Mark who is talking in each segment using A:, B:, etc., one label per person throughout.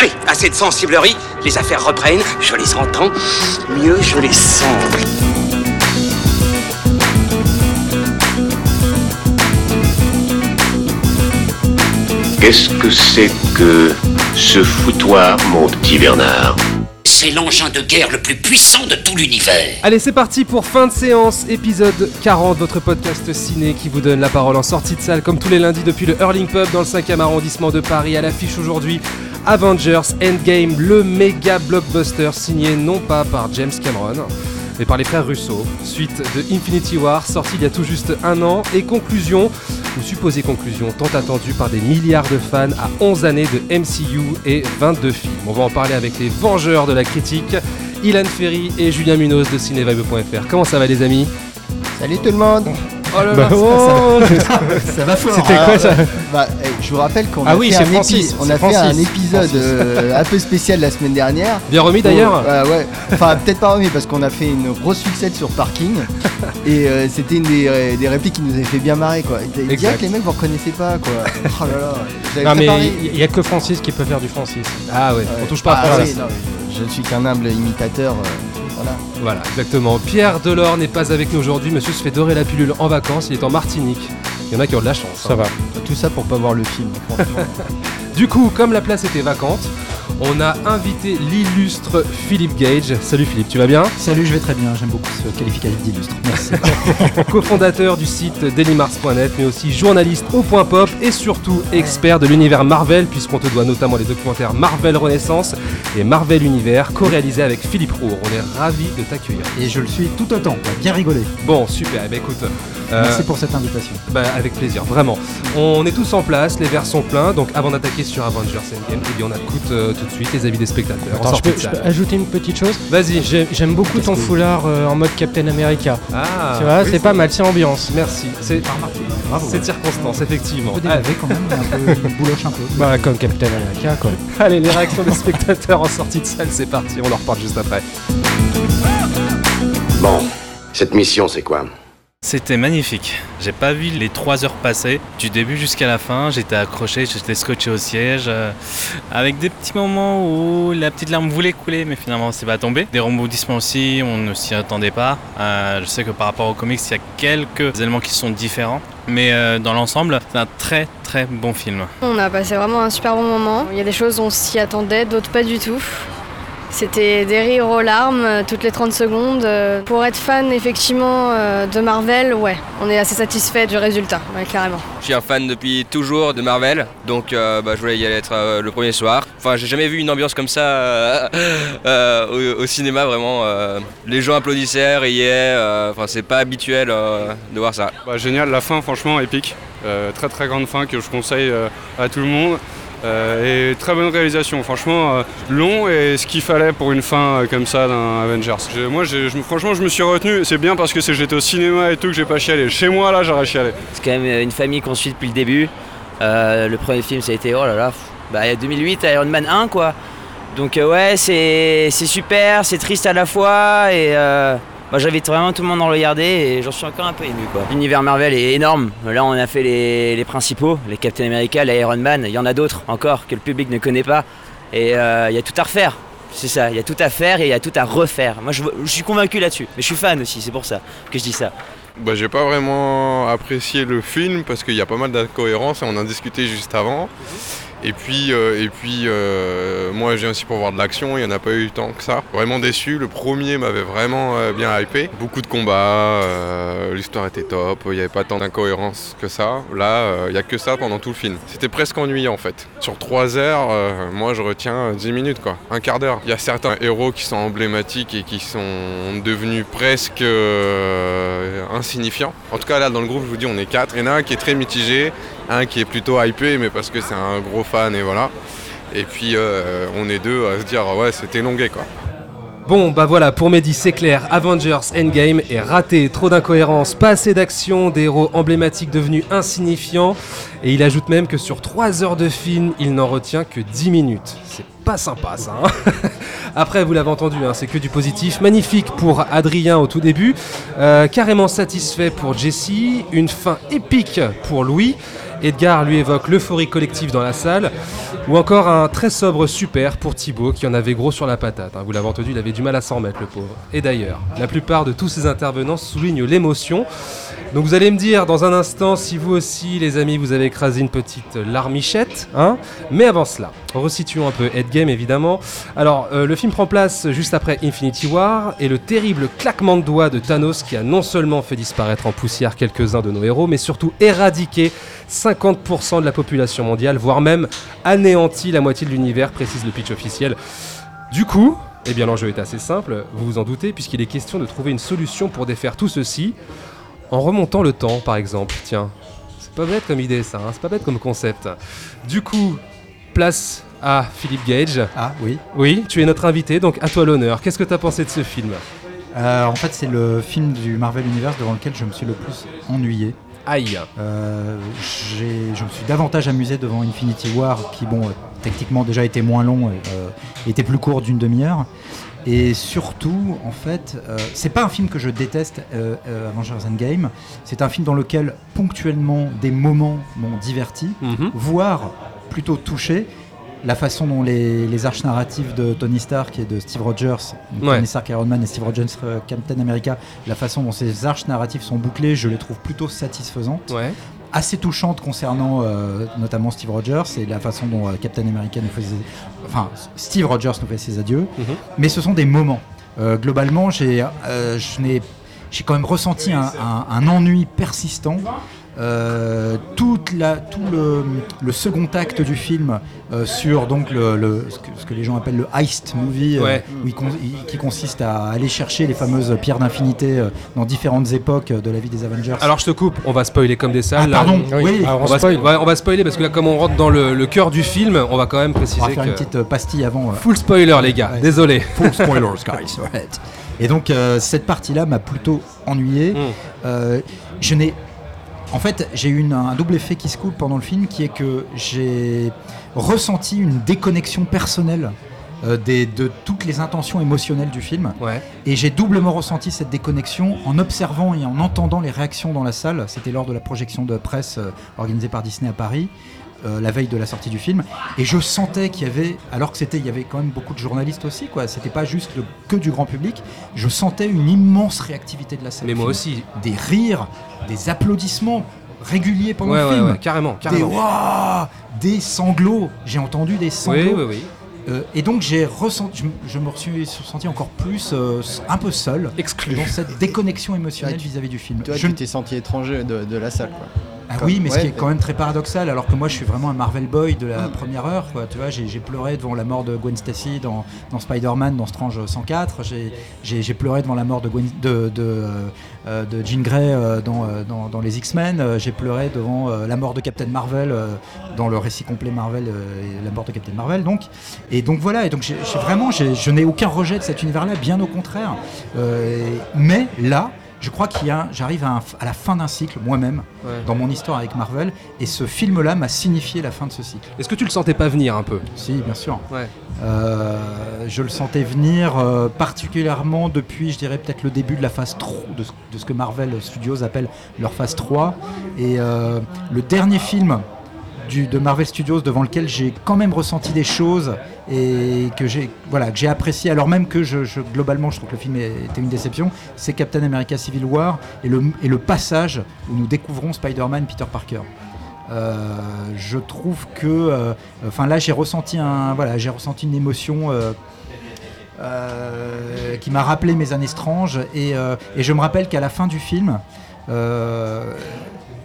A: Allez, assez de sensiblerie, les affaires reprennent, je les entends, mieux je les sens.
B: Qu'est-ce que c'est que ce foutoir, mon petit Bernard
C: C'est l'engin de guerre le plus puissant de tout l'univers.
D: Allez, c'est parti pour fin de séance, épisode 40, votre podcast ciné qui vous donne la parole en sortie de salle, comme tous les lundis depuis le Hurling Pub dans le 5e arrondissement de Paris. À l'affiche aujourd'hui, Avengers Endgame, le méga blockbuster signé non pas par James Cameron, mais par les frères Russo, suite de Infinity War, sorti il y a tout juste un an, et conclusion, ou supposée conclusion, tant attendue par des milliards de fans à 11 années de MCU et 22 films. On va en parler avec les vengeurs de la critique, Ilan Ferry et Julien Munoz de cinevibe.fr. Comment ça va les amis?
E: Salut tout le monde
D: Oh là
F: Bah,
D: là,
F: oh,
E: Ça va fort
F: C'était quoi, ça
E: bah, eh, Je vous rappelle qu'on
F: Ah
E: a
F: oui,
E: fait,
F: c'est
E: un,
F: Francis,
E: épi- on
F: c'est
E: a fait un épisode euh, un peu spécial la semaine dernière.
D: Bien remis d'ailleurs
E: Oh, ouais, ouais. Enfin, peut-être pas remis parce qu'on a fait une grosse succès sur Parking. et euh, c'était une des, des répliques qui nous avait fait bien marrer quoi. Et
D: Exact.
E: Direct, les mecs vous reconnaissez pas quoi. Oh là là.
F: Non, mais
E: préparé-
F: il n'y a que Francis qui peut faire du Francis.
D: Ah ouais,
E: Ouais.
D: on touche pas à
E: Ah,
D: Francis.
E: oui, non, mais je, ne suis qu'un humble imitateur. euh, voilà.
D: Voilà, exactement. Pierre Delors n'est pas avec nous aujourd'hui. Monsieur se fait dorer la pilule en vacances. Il est en Martinique. Il y en a qui ont de la chance.
F: Ça
D: hein.
F: va.
E: Tout ça pour pas voir le film. franchement.
D: Du coup, comme la place était vacante, on a invité l'illustre Philippe Gage. Salut Philippe, tu vas bien?
G: Salut, je vais très bien, j'aime beaucoup ce qualificatif d'illustre. Merci.
D: Co-fondateur du site dailymars.net, mais aussi journaliste au point pop et surtout expert de l'univers Marvel, puisqu'on te doit notamment les documentaires Marvel Renaissance et Marvel Univers, co-réalisés avec Philippe Roux. On est ravis de t'accueillir.
G: Et je le suis tout autant, on va bien rigoler.
D: Bon, super. Eh ben, écoute, euh,
G: Merci pour cette invitation.
D: Bah, avec plaisir, vraiment. On est tous en place, les verres sont pleins, donc avant d'attaquer sur Avengers Endgame, eh bien on écoute euh, tout de suite les avis des spectateurs.
F: Attends, je peux, je ajouter une petite chose
D: Vas-y.
F: J'ai- J'aime beaucoup ton foulard euh, en mode Captain America.
D: Ah,
F: tu vois,
D: oui,
F: c'est pas mal, c'est ambiance.
D: Merci. C'est
G: Bravo.
D: cette circonstance, effectivement.
G: Un peu
D: Ah,
G: délavé quand même, un peu bouloche un peu.
F: Bah, comme Captain America, quoi.
D: Allez, les réactions des spectateurs en sortie de salle, c'est parti, on en reparle juste après.
B: Bon, cette mission, c'est quoi?
H: C'était magnifique. J'ai pas vu les trois heures passer du début jusqu'à la fin. J'étais accroché, j'étais scotché au siège, euh, avec des petits moments où la petite larme voulait couler, mais finalement c'est pas tombé. Des rebondissements aussi, on ne s'y attendait pas. Euh, je sais que par rapport aux comics, il y a quelques éléments qui sont différents, mais euh, dans l'ensemble, c'est un très très bon film.
I: On a passé vraiment un super bon moment. Il y a des choses on s'y attendait, d'autres pas du tout. C'était des rires aux larmes euh, toutes les 30 secondes. Euh, Pour être fan effectivement euh, de Marvel, ouais, on est assez satisfait du résultat, ouais, carrément.
J: Je suis un fan depuis toujours de Marvel, donc euh, bah, je voulais y aller être euh, le premier soir. Enfin, j'ai jamais vu une ambiance comme ça euh, euh, au, au cinéma, vraiment. euh, les gens applaudissaient, riaient, euh, enfin, c'est pas habituel euh, de voir ça.
K: Bah, génial, la fin franchement épique. Euh, très très grande fin que je conseille euh, à tout le monde. Euh, et très bonne réalisation, franchement euh, long et ce qu'il fallait pour une fin euh, comme ça d'un Avengers. Moi franchement je me suis retenu, c'est bien parce que j'étais au cinéma et tout que j'ai pas chialé. Chez moi là j'aurais chialé.
L: C'est quand même une famille qu'on suit depuis le début. Le premier film, ça a été, oh là là, bah, il y a 2008, Iron Man 1, quoi. Donc, ouais, c'est c'est super, c'est triste à la fois. Et moi, j'invite vraiment tout le monde à regarder et j'en suis encore un peu ému, quoi. L'univers Marvel est énorme. Là, on a fait les, les principaux, les Captain America, les Iron Man. Il y en a d'autres encore que le public ne connaît pas. Et euh, il y a tout à refaire. C'est ça, il y a tout à faire et il y a tout à refaire. Moi, je, je suis convaincu là-dessus. Mais je suis fan aussi, c'est pour ça que je dis ça.
M: Bah, j'ai pas vraiment apprécié le film parce qu'il y a pas mal d'incohérences et on en a discuté juste avant. Et puis, euh, et puis euh, moi je viens aussi pour voir de l'action, il n'y en a pas eu tant que ça. Vraiment déçu, le premier m'avait vraiment euh, bien hypé. Beaucoup de combats, l'histoire était top, il n'y avait pas tant d'incohérences que ça. Là, il n'y a que ça pendant tout le film. C'était presque ennuyant en fait. Sur 3 heures, moi je retiens 10 minutes quoi, un quart d'heure. Il y a certains héros qui sont emblématiques et qui sont devenus presque insignifiants. En tout cas là dans le groupe je vous dis on est 4. Il y en a un qui est très mitigé, un qui est plutôt hypé mais parce que c'est un gros fan et voilà. Et puis euh, on est deux à se dire ouais c'était longué quoi.
D: Bon, bah voilà, pour Mehdi, c'est clair, Avengers Endgame est raté, trop d'incohérences, pas assez d'action, des héros emblématiques devenus insignifiants, et il ajoute même que sur 3 heures de film, il n'en retient que 10 minutes. C'est pas sympa ça. hein. Après, vous l'avez entendu, hein, c'est que du positif. Magnifique pour Adrien au tout début, euh, carrément satisfait pour Jessie, une fin épique pour Louis, Edgar lui évoque l'euphorie collective dans la salle, ou encore un très sobre super pour Thibaut qui en avait gros sur la patate. hein. Vous l'avez entendu, il avait du mal à s'en remettre, le pauvre. Et d'ailleurs, la plupart de tous ces intervenants soulignent l'émotion. Donc vous allez me dire dans un instant si vous aussi, les amis, vous avez écrasé une petite larmichette. Hein Mais avant cela, resituons un peu Endgame évidemment. Alors, euh, le film prend place juste après Infinity War et le terrible claquement de doigts de Thanos qui a non seulement fait disparaître en poussière quelques-uns de nos héros, mais surtout éradiqué 50% de la population mondiale, voire même anéanti la moitié de l'univers, précise le pitch officiel. Du coup, eh bien l'enjeu est assez simple, vous vous en doutez, puisqu'il est question de trouver une solution pour défaire tout ceci en remontant le temps, par exemple. Tiens, c'est pas bête comme idée ça, hein, c'est pas bête comme concept. Du coup, place à Philippe Gage.
G: Ah oui.
D: Oui, tu es notre invité, donc à toi l'honneur. Qu'est-ce que tu as pensé de ce film?
G: Euh, en fait, c'est le film du Marvel Universe devant lequel je me suis le plus ennuyé.
D: Aïe.
G: Euh, j'ai- je me suis davantage amusé devant Infinity War, qui, bon, euh, techniquement déjà était moins long et était plus court d'une demi-heure. Et surtout, en fait, euh, c'est pas un film que je déteste, euh, euh, Avengers Endgame. C'est un film dans lequel ponctuellement des moments m'ont diverti,
D: Mhm.
G: voire plutôt touché. La façon dont les, les arches narratives de Tony Stark et de Steve Rogers,
D: Ouais.
G: Tony Stark Iron Man et Steve Rogers euh, Captain America, la façon dont ces arches narratives sont bouclées, je les trouve plutôt satisfaisantes.
D: Ouais.
G: Assez touchantes concernant euh, notamment Steve Rogers et la façon dont euh, Captain America nous fait ses... Enfin, Steve Rogers nous fait ses adieux.
D: Mhm.
G: Mais ce sont des moments. Euh, globalement, j'ai je n'ai- j'ai quand même ressenti un, un- un ennui persistant. Euh, toute la, tout le, le second acte du film euh, sur donc le, le- ce, que, ce que les gens appellent le heist movie, euh,
D: Ouais.
G: où il con- il- qui consiste à aller chercher les fameuses pierres d'infinité euh, dans différentes époques de la vie des Avengers.
D: Alors je te coupe, on va spoiler comme des salles.
G: Ah,
D: là.
G: pardon, Oui. oui.
D: on,
G: Alors, on
D: va
G: spoil.
D: spo- ouais, on va spoiler parce que là, comme on rentre dans le, le cœur du film, on va quand même préciser
G: on va faire
D: que...
G: une petite pastille avant. euh.
D: Full spoiler, les gars,
G: Ouais.
D: désolé.
G: Full spoilers, guys. right. Et donc euh, cette partie-là m'a plutôt ennuyé. Euh, je n'ai, en fait, j'ai eu une- un double effet qui se coupe pendant le film, qui est que j'ai ressenti une déconnexion personnelle. euh, des- de toutes les intentions émotionnelles du film.
D: Ouais.
G: Et j'ai doublement ressenti cette déconnexion en observant et en entendant les réactions dans la salle. C'était lors de la projection de presse euh, organisée par Disney à Paris. Euh, la veille de la sortie du film et je sentais qu'il y avait alors que c'était il y avait quand même beaucoup de journalistes aussi quoi c'était pas juste le- que du grand public je sentais une immense réactivité de la salle
D: Mais moi
G: film.
D: aussi.
G: des rires des applaudissements réguliers pendant
D: Ouais,
G: le
D: ouais,
G: film
D: ouais, carrément,
G: des
D: carrément.
G: waouh des sanglots j'ai entendu des sanglots
D: Oui, oui, oui.
G: euh, et donc j'ai ressenti, je, me suis senti encore plus euh, un peu seul,
D: exclu
G: dans cette déconnexion émotionnelle vis-à-vis du film.
E: Toi,
G: Je
E: tu t'es senti étranger de, de la salle, quoi.
G: Ah
E: Comme-
G: oui, mais ce qui est quand même très paradoxal, alors que moi je suis vraiment un Marvel boy de la première heure. Quoi. Tu vois, j'ai pleuré devant la mort de Gwen Stacy dans, dans Spider-Man, dans Strange 104. J'ai- pleuré devant la mort de, Gwen- de, de, euh, euh, de Jean Grey euh, dans, dans, dans les X-Men. J'ai pleuré devant euh, la mort de Captain Marvel dans le récit complet Marvel et la mort de Captain Marvel. Donc, et donc voilà. Et donc vraiment, je n'ai aucun rejet de cet univers-là, bien au contraire. Mais là. Je crois qu'il y a, j'arrive à, la fin d'un cycle moi-même
D: Ouais.
G: dans mon histoire avec Marvel, et ce film-là m'a signifié la fin de ce cycle.
D: Est-ce que tu le sentais pas venir un peu
G: Si, bien sûr.
D: Ouais.
G: Euh, je le sentais venir euh, particulièrement depuis, je dirais peut-être le début de la phase 3, de ce, de ce que Marvel Studios appelle leur phase 3. Et euh, le dernier film de Marvel Studios devant lequel j'ai quand même ressenti des choses et que j'ai voilà, apprécié alors même que je, globalement je trouve que le film était une déception, c'est Captain America Civil War et le, passage où nous découvrons Spider-Man Peter Parker. Euh, je trouve que, euh, enfin là, j'ai ressenti un, j'ai ressenti une émotion euh, qui m'a rappelé mes années stranges et, je me rappelle qu'à la fin du film,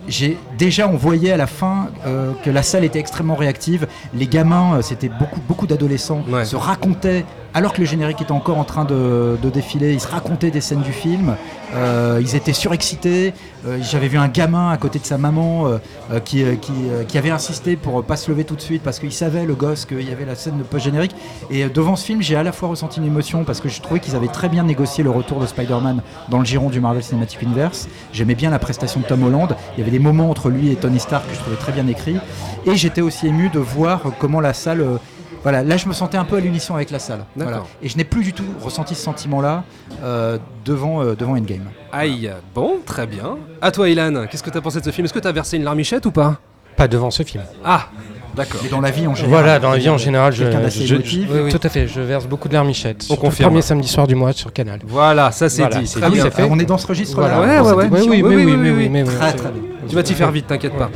G: j'ai déjà on voyait à la fin euh, que la salle était extrêmement réactive. Les gamins, euh, c'était beaucoup beaucoup d'adolescents,
D: Ouais.
G: se racontaient alors que le générique était encore en train de, défiler. Ils se racontaient des scènes du film. Euh, ils étaient surexcités. Euh, J'avais vu un gamin à côté de sa maman euh, qui, avait insisté pour pas se lever tout de suite parce qu'il savait le gosse qu'il y avait la scène de post-générique. Et devant ce film, j'ai à la fois ressenti une émotion parce que je trouvais qu'ils avaient très bien négocié le retour de Spider-Man dans le giron du Marvel Cinematic Universe. J'aimais bien la prestation de Tom Holland. Il y avait des moments entre lui et Tony Stark que je trouvais très bien écrits. Et j'étais aussi ému de voir comment la salle. Voilà, là je me sentais un peu à l'unisson avec la salle. Voilà. Et je n'ai plus du tout ressenti ce sentiment-là euh, devant, euh, devant Endgame.
D: Aïe, bon, très bien. À toi, Ilan, qu'est-ce que t'as pensé de ce film? Est-ce que t'as versé une larmichette ou pas?
F: Pas devant ce film.
D: Ah, d'accord.
G: Mais dans la vie en général.
F: Voilà, dans la vie en général, je,
G: d'assez
F: je-
G: émotif.
F: oui, oui, tout à fait, je verse beaucoup de larmichettes.
D: On confirme.
F: Premier samedi soir du mois sur Canal.
D: Voilà, ça c'est
F: Voilà,
D: dit.
F: c'est
D: Très bien.
F: c'est fait.
G: On est dans ce registre-là.
F: Voilà.
D: Ouais, ouais, ouais.
F: Oui, oui,
D: Oui,
F: oui,
D: oui,
F: oui,
D: oui,
F: oui,
D: oui.
F: oui,
D: Tu vas t'y faire vite, t'inquiète pas.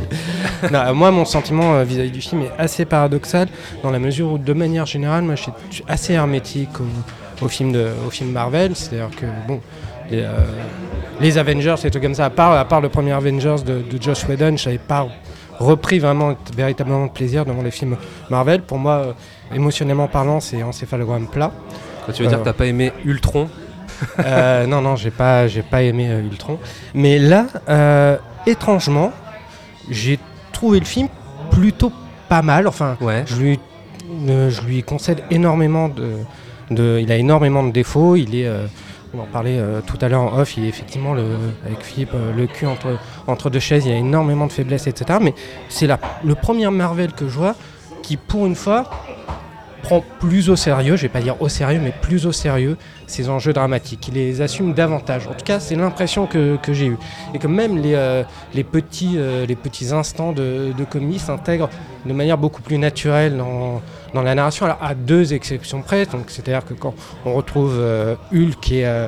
F: Non, moi, mon sentiment euh, vis-à-vis du film est assez paradoxal dans la mesure où, de manière générale, moi, je suis assez hermétique au, au film de, au film Marvel. C'est-à-dire que, bon, les, euh, les Avengers, et tout comme ça, à part, à part le premier Avengers de, de Josh Whedon, je n'avais pas repris vraiment véritablement de plaisir devant les films Marvel. Pour moi, euh, émotionnellement parlant, c'est encéphalogramme plat.
D: Toi, tu veux dire que t'as pas aimé Ultron?
F: Euh, non, non, j'ai pas, j'ai pas aimé Ultron. Mais là, étrangement, j'ai trouvé le film plutôt pas mal. Enfin,
D: Ouais.
F: je lui, euh, je lui concède énormément de, de- il a énormément de défauts. Il est, euh, on en parlait euh, tout à l'heure en off. Il est effectivement le, avec Philippe le cul entre entre deux chaises. Il y a énormément de faiblesses, etc. Mais c'est le premier Marvel que je vois qui, pour une fois, prend plus au sérieux, je vais pas dire au sérieux, mais plus au sérieux ces enjeux dramatiques. Il les assume davantage. En tout cas, c'est l'impression que, j'ai eue. Et que même les, euh, petits, euh, les petits instants de, de comédie s'intègrent de manière beaucoup plus naturelle dans, la narration. À deux exceptions près, c'est-à-dire que quand on retrouve euh, Hulk et.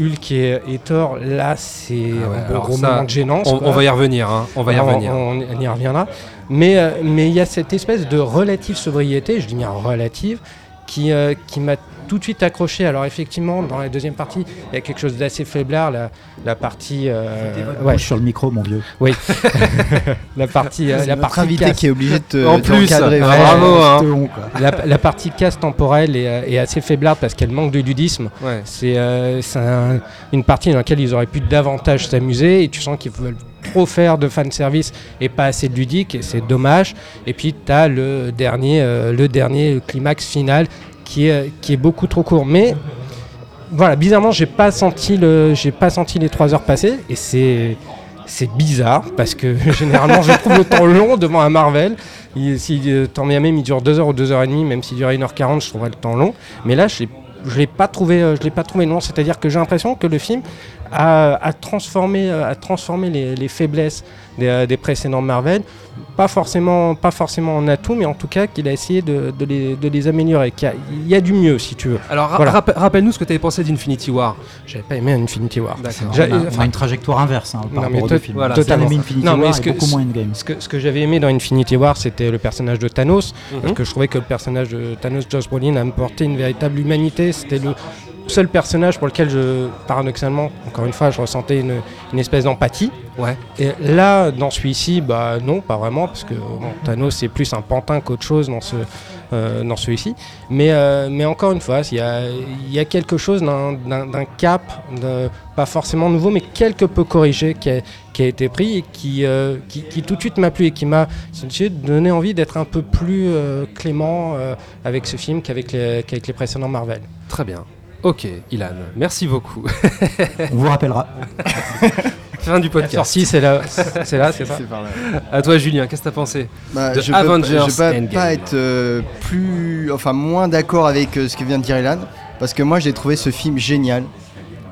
F: Hulk et, et Thor, là c'est
D: Ah ouais,
F: un gros
D: ça,
F: moment de gênance.
D: on- on va y revenir, hein, on va y revenir.
F: On, on y reviendra. Mais euh, mais il y a cette espèce de relative sobriété, je dis bien relative, qui, euh, qui m'a tout de suite accroché. Alors effectivement, dans la deuxième partie, il y a quelque chose d'assez faiblard, la, la partie... euh,
G: Ouais. sur le micro, mon vieux.
F: Oui. la partie... euh, la partie
E: invité
F: casse-
E: qui est obligé de te-
F: En plus, bravo, hein.
E: Honte,
F: la, la partie casse temporelle est, euh, est assez faiblarde parce qu'elle manque de ludisme.
D: Ouais.
F: C'est euh, c'est un- une partie dans laquelle ils auraient pu davantage s'amuser et tu sens qu'ils veulent trop faire de fanservice et pas assez de ludique et c'est dommage. Et puis tu as le dernier, euh, le dernier climax final qui est, beaucoup trop court. Mais voilà, bizarrement, j'ai pas senti le, j'ai pas senti les trois heures passer et c'est, c'est bizarre parce que généralement je trouve le temps long devant un Marvel. Si euh, tant bien même il dure 2 heures ou 2 heures et demie, même s'il durait 1h40, je trouverais le temps long. Mais là, je je l'ai pas trouvé, euh, pas trouvé long. C'est-à-dire que j'ai l'impression que le film a, transformé, euh, a transformé les, les faiblesses des, euh, des précédents Marvel. Pas forcément, pas forcément en atout, mais en tout cas qu'il a essayé de, de les, de les améliorer. Qu'il y a- Il y, a du mieux, si tu veux.
D: Alors,
F: Voilà.
D: rappelle-nous ce que tu avais pensé d'Infinity War.
F: J'avais pas aimé Infinity War.
D: D'accord.
G: On a, a une trajectoire inverse hein, par
F: non, mais
G: rapport aux films.
F: voilà, totalement.
G: aimé Infinity
F: Non, mais
G: War
F: ce
G: et
F: que-
G: beaucoup moins Endgame.
F: Ce que, ce que j'avais aimé dans Infinity War, c'était le personnage de Thanos,
D: Mhm.
F: parce que je trouvais que le personnage de Thanos, Josh Brolin, apportait une véritable humanité. C'était le seul personnage pour lequel je, paradoxalement, encore une fois, je ressentais une, une espèce d'empathie.
D: Ouais.
F: Et là, dans celui-ci, bah non, pas vraiment, parce que bon, Thanos c'est plus un pantin qu'autre chose dans ce euh, dans celui-ci. Mais euh, mais encore une fois, il y a y a quelque chose d'un- cap, de, pas forcément nouveau, mais quelque peu corrigé qui a, qui a été pris et qui, euh, qui qui tout de suite m'a plu et qui m'a donné envie d'être un peu plus clément avec ce film qu'avec les qu'avec les précédents Marvel.
D: Très bien. Ok, Ilan, merci beaucoup.
G: On vous rappellera.
D: fin du podcast.
F: sortie, c'est là, c'est là, c'est ça.
E: C'est par là.
D: À toi, Julien, qu'est-ce que t'as pensé
E: Bah,
D: de
E: je peux,
D: Avengers
E: je peux
D: Endgame
E: pas être euh, plus, enfin moins d'accord avec euh, ce que vient de dire Ilan, parce que moi j'ai trouvé ce film génial,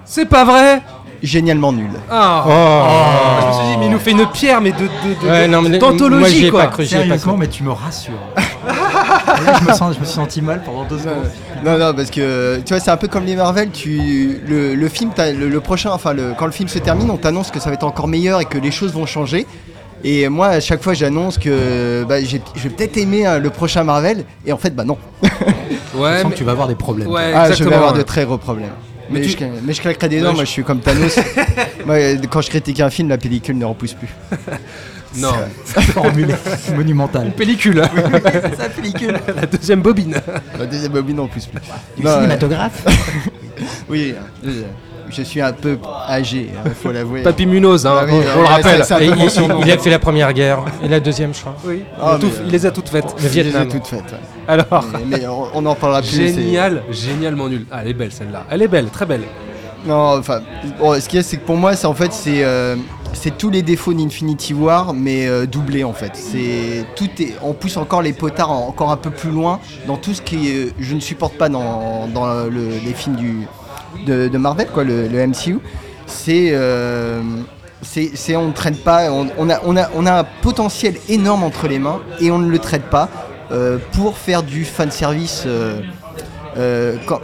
D: C'est pas vrai
E: génialement nul.
D: Ah
F: Oh.
D: Je me suis dit, mais il nous fait une pierre, mais de, de, de-
F: Ouais,
D: d'anthologie,
F: ai
D: quoi.
F: pas cru. ai pas
G: Sérieusement,
F: cru.
G: mais tu me rassures. Là, je, me sens, je me suis senti mal pendant deux secondes.
E: Non, non, parce que tu vois, c'est un peu comme les Marvel. Tu, le, le film, le, le prochain, enfin, le, quand le film se termine, on t'annonce que ça va être encore meilleur et que les choses vont changer. Et moi, à chaque fois, j'annonce que bah, j'ai- je vais peut-être aimer hein, le prochain Marvel, et en fait, bah non.
D: Ouais,
G: je sens que tu vas avoir des problèmes.
D: Ouais,
E: Ah, je vais avoir de très gros problèmes.
D: Mais
E: Mais,
D: tu-
E: je, mais je claquerai des dents,
D: Ouais,
E: moi
D: je-
E: je suis comme Thanos. moi, quand je critique un film, la pellicule ne repousse plus.
D: Non,
G: Formule monumentale.
D: pellicule.
E: Sa pellicule
D: La deuxième bobine.
E: La deuxième bobine pousse plus.
G: Du
E: Non, euh,
G: cinématographe
E: oui, euh, je suis un peu âgé, il faut l'avouer.
D: Papy Munoz, hein,
E: Ah oui,
D: on, on le rappelle.
E: c'est- c'est peu
F: il, il a fait la première guerre et la deuxième, je crois.
D: Oui,
E: Ah,
D: il, a tout- il les a toutes faites.
F: Le
E: Je les
F: Vietnam.
E: toutes faites. ouais.
D: Alors,
E: Mais, mais on, on en parlera plus. c'est-
D: génial, génialement nul. Ah, elle est belle celle-là. Elle est belle, très belle.
E: Non, enfin, bon, ce qu'il y a, c'est que pour moi, c'est en fait, c'est euh, c'est tous les défauts d'Infinity War, mais euh, doublés en fait. C'est tout est, on pousse encore les potards en- encore un peu plus loin dans tout ce qui est, je ne supporte pas dans, dans le- les films du de, Marvel, quoi, le, MCU. C'est euh, c'est c'est- on ne traite pas, on, on a, on, a, on a un potentiel énorme entre les mains et on ne le traite pas euh, pour faire du fan service. Euh, quand-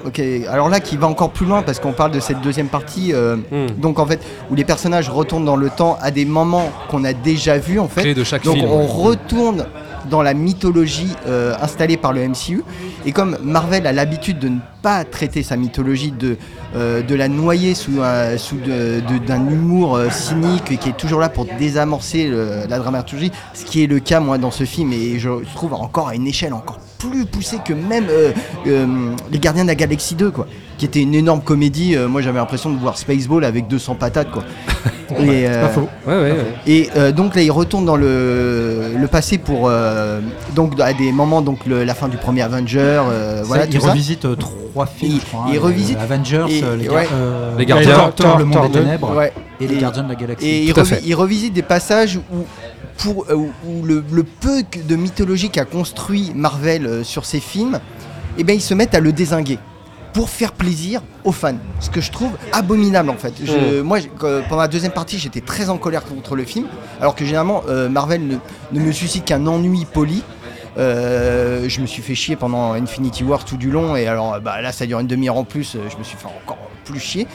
E: alors là, qui va encore plus loin parce qu'on parle de cette deuxième partie, euh,
D: Hmm.
E: donc en fait, où les personnages retournent dans le temps à des moments qu'on a déjà vus en fait.
D: Clé de chaque
E: donc
D: film,
E: on retourne dans la mythologie euh, installée par le MCU. Et comme Marvel a l'habitude de ne pas traiter sa mythologie, de, euh, de la noyer sous, un- sous d'un humour euh, cynique qui est toujours là pour désamorcer le- la dramaturgie, ce qui est le cas moi dans ce film et je trouve encore à une échelle encore plus poussée que même euh, euh, les Gardiens de la Galaxie 2 quoi, qui était une énorme comédie. Euh, moi j'avais l'impression de voir Spaceball avec 200 patates quoi. Et,
D: c'est pas faux. Ouais, ouais, ouais.
E: et euh, donc là, il retourne dans le, le passé pour euh, donc à des moments donc le- la fin du premier Avenger, euh,
G: Ça,
E: voilà
G: il revisite trois films.
E: Il-
G: hein,
E: revisite-
G: euh, Avengers,
E: et-
G: les,
E: ouais.
G: gar- euh,
D: Les Gardiens.
G: Thor, Thor, le monde
E: Thor
G: des
E: 2,
G: ténèbres
E: ouais.
G: et les Gardiens de la Galaxie.
E: Et il,
D: Tout à
E: revi-
D: fait.
E: il revisite des passages où, pour, euh, le, le peu de mythologie qu'a construit Marvel euh, sur ses films, eh ben, ils se mettent à le désinguer pour faire plaisir aux fans. Ce que je trouve abominable en fait. Je- Moi, pendant la deuxième partie, j'étais très en colère contre le film, alors que généralement, euh, Marvel ne, ne me suscite qu'un ennui poli. Euh, je me suis fait chier pendant Infinity War tout du long, et alors bah, là, ça dure une demi-heure en plus, je me suis fait encore plus chier.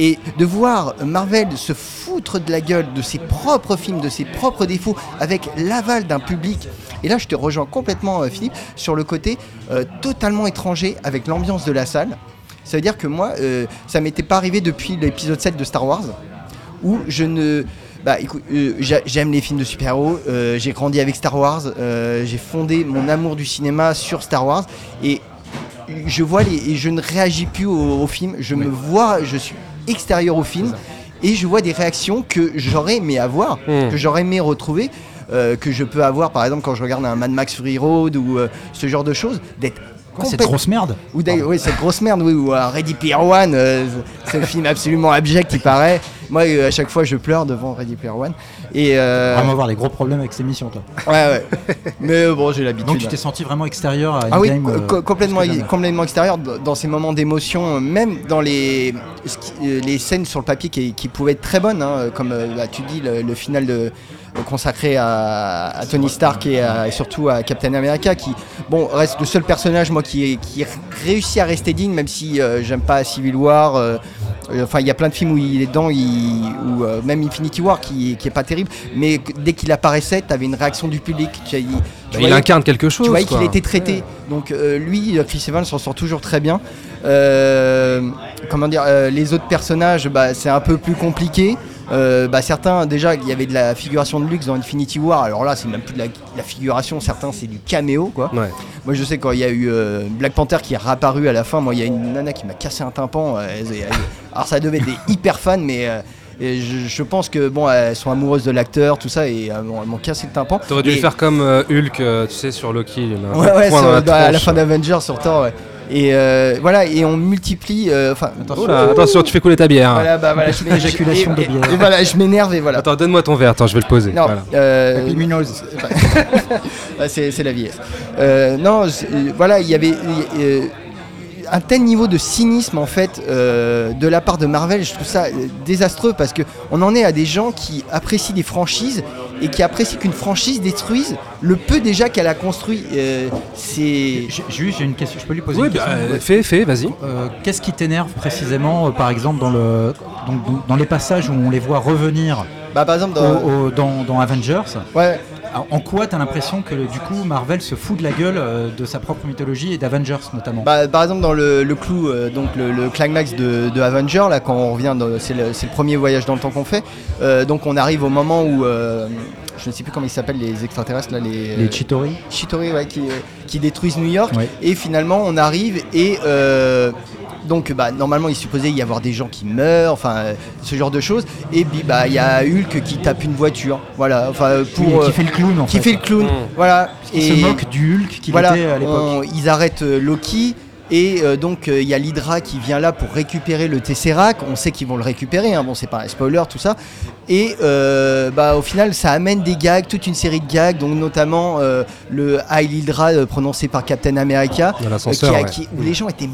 E: Et de voir Marvel se foutre de la gueule de ses propres films, de ses propres défauts, avec l'aval d'un public. Et là, je te rejoins complètement, euh, Philippe, sur le côté euh, totalement étranger avec l'ambiance de la salle. Ça veut dire que moi, euh, ça m'était pas arrivé depuis l'épisode 7 de Star Wars, où je ne. Bah écoute, euh, j'a- j'aime les films de super-héros, euh, j'ai grandi avec Star Wars, euh, j'ai fondé mon amour du cinéma sur Star Wars, et je vois les, et je ne réagis plus au, au film, je me vois, je suis extérieur au film, et je vois des réactions que j'aurais aimé avoir,
D: Hmm.
E: que j'aurais aimé retrouver, euh, que je peux avoir par exemple quand je regarde un Mad Max Fury Road ou euh, ce genre de choses, d'être
G: cette grosse merde
E: ou oui, cette grosse merde, oui, ou un Ready Player One, euh, c'est un film absolument abject, il paraît. Moi, euh, à chaque fois, je pleure devant Ready Player One. Et euh,
G: Vraiment avoir des gros problèmes avec ces missions, toi.
E: ouais, ouais. Mais euh, bon, j'ai l'habitude.
G: Donc tu t'es senti vraiment extérieur à
E: Ah oui,
G: euh,
E: co- complètement, complètement extérieur dans ces moments d'émotion, même dans les, les scènes sur le papier qui, qui pouvaient être très bonnes, hein, comme bah, tu dis, le, le final de, consacré à, à Tony Stark et, à- et surtout à Captain America, qui bon, reste le seul personnage moi qui, réussit à rester digne, même si euh, j'aime pas Civil War. euh, euh, Enfin, il y a plein de films où il est dedans, il- ou euh, même Infinity War qui, qui est pas terrible, mais dès qu'il apparaissait, tu avais une réaction du public. Tu, il, tu
D: il
E: voyais-
D: incarne quelque chose,
E: Tu voyais qu'il était traité. Donc euh, lui, Chris Evans s'en sort toujours très bien. Euh, comment dire, euh, les autres personnages, bah, c'est un peu plus compliqué. Euh, bah, certains, déjà, il y avait de la figuration de luxe dans Infinity War. Alors là, c'est même plus de la, la figuration. Certains, c'est du caméo, quoi.
D: Ouais.
E: Moi, je sais quand il y a eu euh, Black Panther qui est réapparu à la fin. Moi, il y a une nana qui m'a cassé un tympan. euh, elle- elle- alors ça devait être des hyper fans, mais euh, et je, je pense que bon, elles sont amoureuses de l'acteur, tout ça, et elles m'ont elles m'ont cassé le tympan.
D: T'aurais dû
E: Et-
D: le faire comme euh, Hulk, euh, tu sais, sur Loki. un
E: Ouais, ouais, sur-
D: la
E: à la fin d'Avengers sur Thor, ouais. Et euh, voilà, et on multiplie. euh,
D: Oh là, attention, tu fais couler ta bière.
E: Voilà, bah voilà, je
G: Éjaculation de bière.
E: Et, et voilà, je m'énerve et voilà.
D: Attends, donne-moi ton verre, attends, je vais le poser.
E: Non,
D: Voilà.
E: euh, c'est c'est la vieillesse. Euh, non, euh, voilà, il y avait euh, un tel niveau de cynisme en fait euh, de la part de Marvel. Je trouve ça euh, désastreux parce que on en est à des gens qui apprécient des franchises et qui apprécient qu'une franchise détruise le peu déjà qu'elle a construit. Euh, c'est
G: J'ai- Juste, j'ai une question. Je peux lui poser
D: Oui,
G: une
D: bah,
G: question
D: euh, fais, fais, vas-y.
G: Euh, Qu'est-ce qui t'énerve précisément, euh, par exemple, dans, le, donc, dans les passages où on les voit revenir
E: bah, par exemple dans,
G: au- au- dans, dans Avengers?
E: Ouais,
G: En quoi t'as l'impression que du coup Marvel se fout de la gueule euh, de sa propre mythologie et d'Avengers notamment?
E: Bah, par exemple dans le, le clou, euh, donc le, le climax de, de Avenger, là quand on revient, c'est le, premier voyage dans le temps qu'on fait. Euh, donc on arrive au moment où, je ne sais plus comment ils s'appellent les extraterrestres là, les,
G: Les Chitori
E: Chitori, ouais, qui, qui détruisent New York.
G: Ouais.
E: Et finalement on arrive et euh, donc bah, normalement il supposait y avoir des gens qui meurent, enfin euh, ce genre de choses. Et puis bah il y a Hulk qui tape une voiture, voilà, enfin pour
G: Oui, qui
E: euh,
G: fait le clown en
E: qui
G: fait.
E: fait le clown,
D: Mm.
E: voilà.
G: Il se moque du Hulk qu'il
E: voilà,
G: était à l'époque.
E: ils arrêtent euh, Loki et euh, donc euh, il y a l'Hydra qui vient là pour récupérer le Tesseract. On sait qu'ils vont le récupérer, hein. bon c'est pas un spoiler tout ça. Et euh, bah au final ça amène des gags, toute une série de gags, donc notamment euh, le Heil Hydra euh, prononcé par Captain America, qui a-
D: ouais.
E: qui- où les gens étaient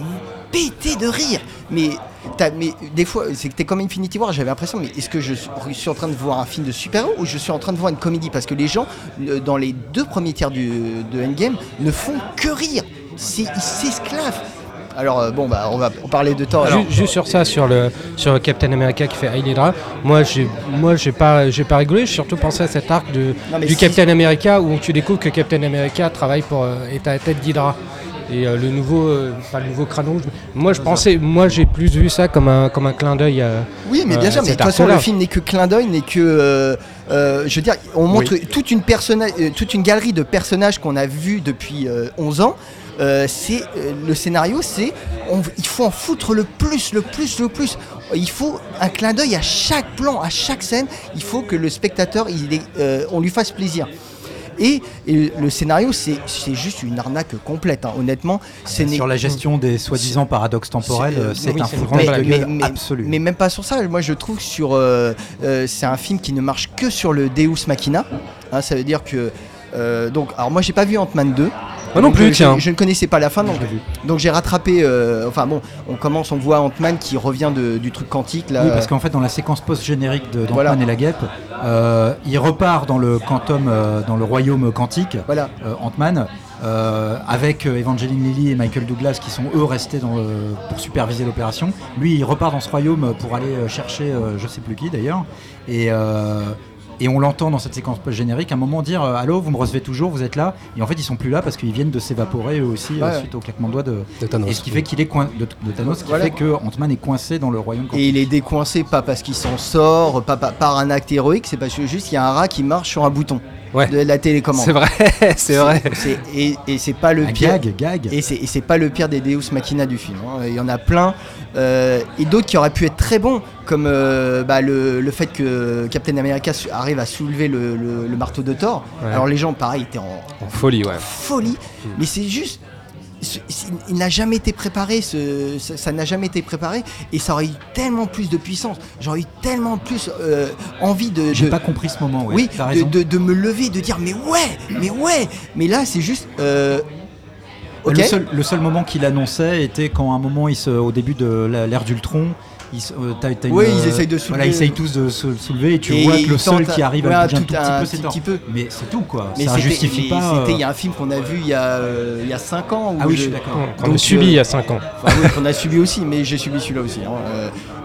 E: pétés de rire. mais, t'as- mais des fois, c'est que t'es comme Infinity War, j'avais l'impression, mais est-ce que je suis en train de voir un film de super-héros ou je suis en train de voir une comédie? Parce que les gens, dans les deux premiers tiers du, de Endgame, ne font que rire. C'est- Ils s'esclavent. Alors, euh, bon, bah, on va parler de Alors,
F: Juste sur ça, sur le sur Captain America qui fait Hydra, moi j'ai moi j'ai pas j'ai pas rigolé, j'ai surtout pensé à cet arc de,
E: Non,
F: du
E: si-
F: Captain America où tu découvres que Captain America travaille pour euh, est à la tête d'Hydra. Et euh, le nouveau, euh, pas le nouveau crâne rouge. Moi, je pensais, moi, j'ai plus vu ça comme un comme un clin d'œil. à-
E: Oui, mais bien sûr, mais de toute façon, le film n'est que clin d'œil, n'est que. euh, euh, je veux dire, on montre toute, une euh, toute une galerie de personnages qu'on a vus depuis euh, 11 ans. Euh, c'est euh, le scénario, c'est il faut en foutre le plus, le plus, le plus. Il faut un clin d'œil à chaque plan, à chaque scène. Il faut que le spectateur, il ait- euh, on lui fasse plaisir. Et, et le scénario, c'est juste une arnaque complète. hein. Honnêtement, c'est
G: Sur la gestion des soi-disant paradoxes temporels, euh, c'est un foutage de gueule absolu.
E: mais même pas sur ça. Moi, je trouve que sur, euh, euh, c'est un film qui ne marche que sur le Deus Machina. Hein, ça veut dire que euh, donc, alors moi, j'ai pas vu Ant-Man 2.
D: Moi non plus,
E: je,
D: tiens.
E: Je, ne connaissais pas la fin, donc, donc j'ai rattrapé. euh, enfin bon, on commence, on voit Ant-Man qui revient de- du truc quantique là.
G: Oui, parce qu'en fait, dans la séquence post-générique de d'Ant-Man
E: Voilà.
G: et la guêpe, euh, il repart dans le quantum, euh, dans le royaume quantique,
E: Voilà.
G: euh, Ant-Man, euh, avec Evangeline Lilly et Michael Douglas qui sont eux restés dans pour superviser l'opération. Lui, il repart dans ce royaume pour aller chercher, euh, je sais plus qui d'ailleurs, et euh, et on l'entend dans cette séquence post-générique à un moment dire euh, Allô, vous me recevez toujours, vous êtes là Et en fait, ils sont plus là parce qu'ils viennent de s'évaporer eux aussi euh,
E: Ouais.
G: suite au claquement de doigts de,
D: De Thanos,
G: Et ce qui fait qu'il est coin de, de Thanos, ce qui
E: Voilà.
G: fait que Ant-Man est coincé dans le royaume.
E: Et il est décoincé pas parce qu'il s'en sort, pas, pas- par un acte héroïque, c'est parce que juste il y a un rat qui marche sur un bouton
D: Ouais.
E: de la télécommande.
D: C'est vrai, c'est vrai.
E: Et et c'est pas le
G: Un
E: pire.
G: gag, gag.
E: Et c'est pas le pire des Deus Machina du film. hein. Il y en a plein. euh, et d'autres qui auraient pu être très bons, comme euh, bah, le, le fait que Captain America arrive à soulever le, le- le marteau de Thor.
D: Ouais.
E: Alors les gens, pareil, étaient en,
D: En folie, ouais.
E: folie. Mais c'est juste. Il n'a jamais été préparé, ce- ça n'a jamais été préparé, et ça aurait eu tellement plus de puissance, j'aurais eu tellement plus euh, envie de.
G: J'ai pas compris ce moment, ouais.
E: oui, de,
G: raison.
E: de- de me lever, de dire mais ouais, mais ouais, mais là c'est juste. euh.
G: Le, seul, le seul moment qu'il annonçait était quand à un moment, il se, au début de l'ère d'Ultron, ils, euh, t'as- t'as une,
E: Oui, ils
G: euh,
E: essayent de
G: Voilà,
E: soulever.
G: ils essayent tous de se soulever et tu
E: Et
G: vois que le seul qui arrive
E: ouais,
G: à bouger un
E: tout
G: tout petit
E: un
G: peu, c'est
E: petit- peu.
G: Mais c'est tout quoi.
E: Mais
G: ça justifie
E: mais
G: pas.
E: C'était il y
G: euh,
E: a un film qu'on a vu il y a euh, il y a 5 ans.
G: Ah oui, je suis d'accord.
F: Qu'on a subi
E: euh,
F: il y a 5 ans.
E: Enfin, oui, qu'on a subi aussi, mais j'ai subi celui-là aussi.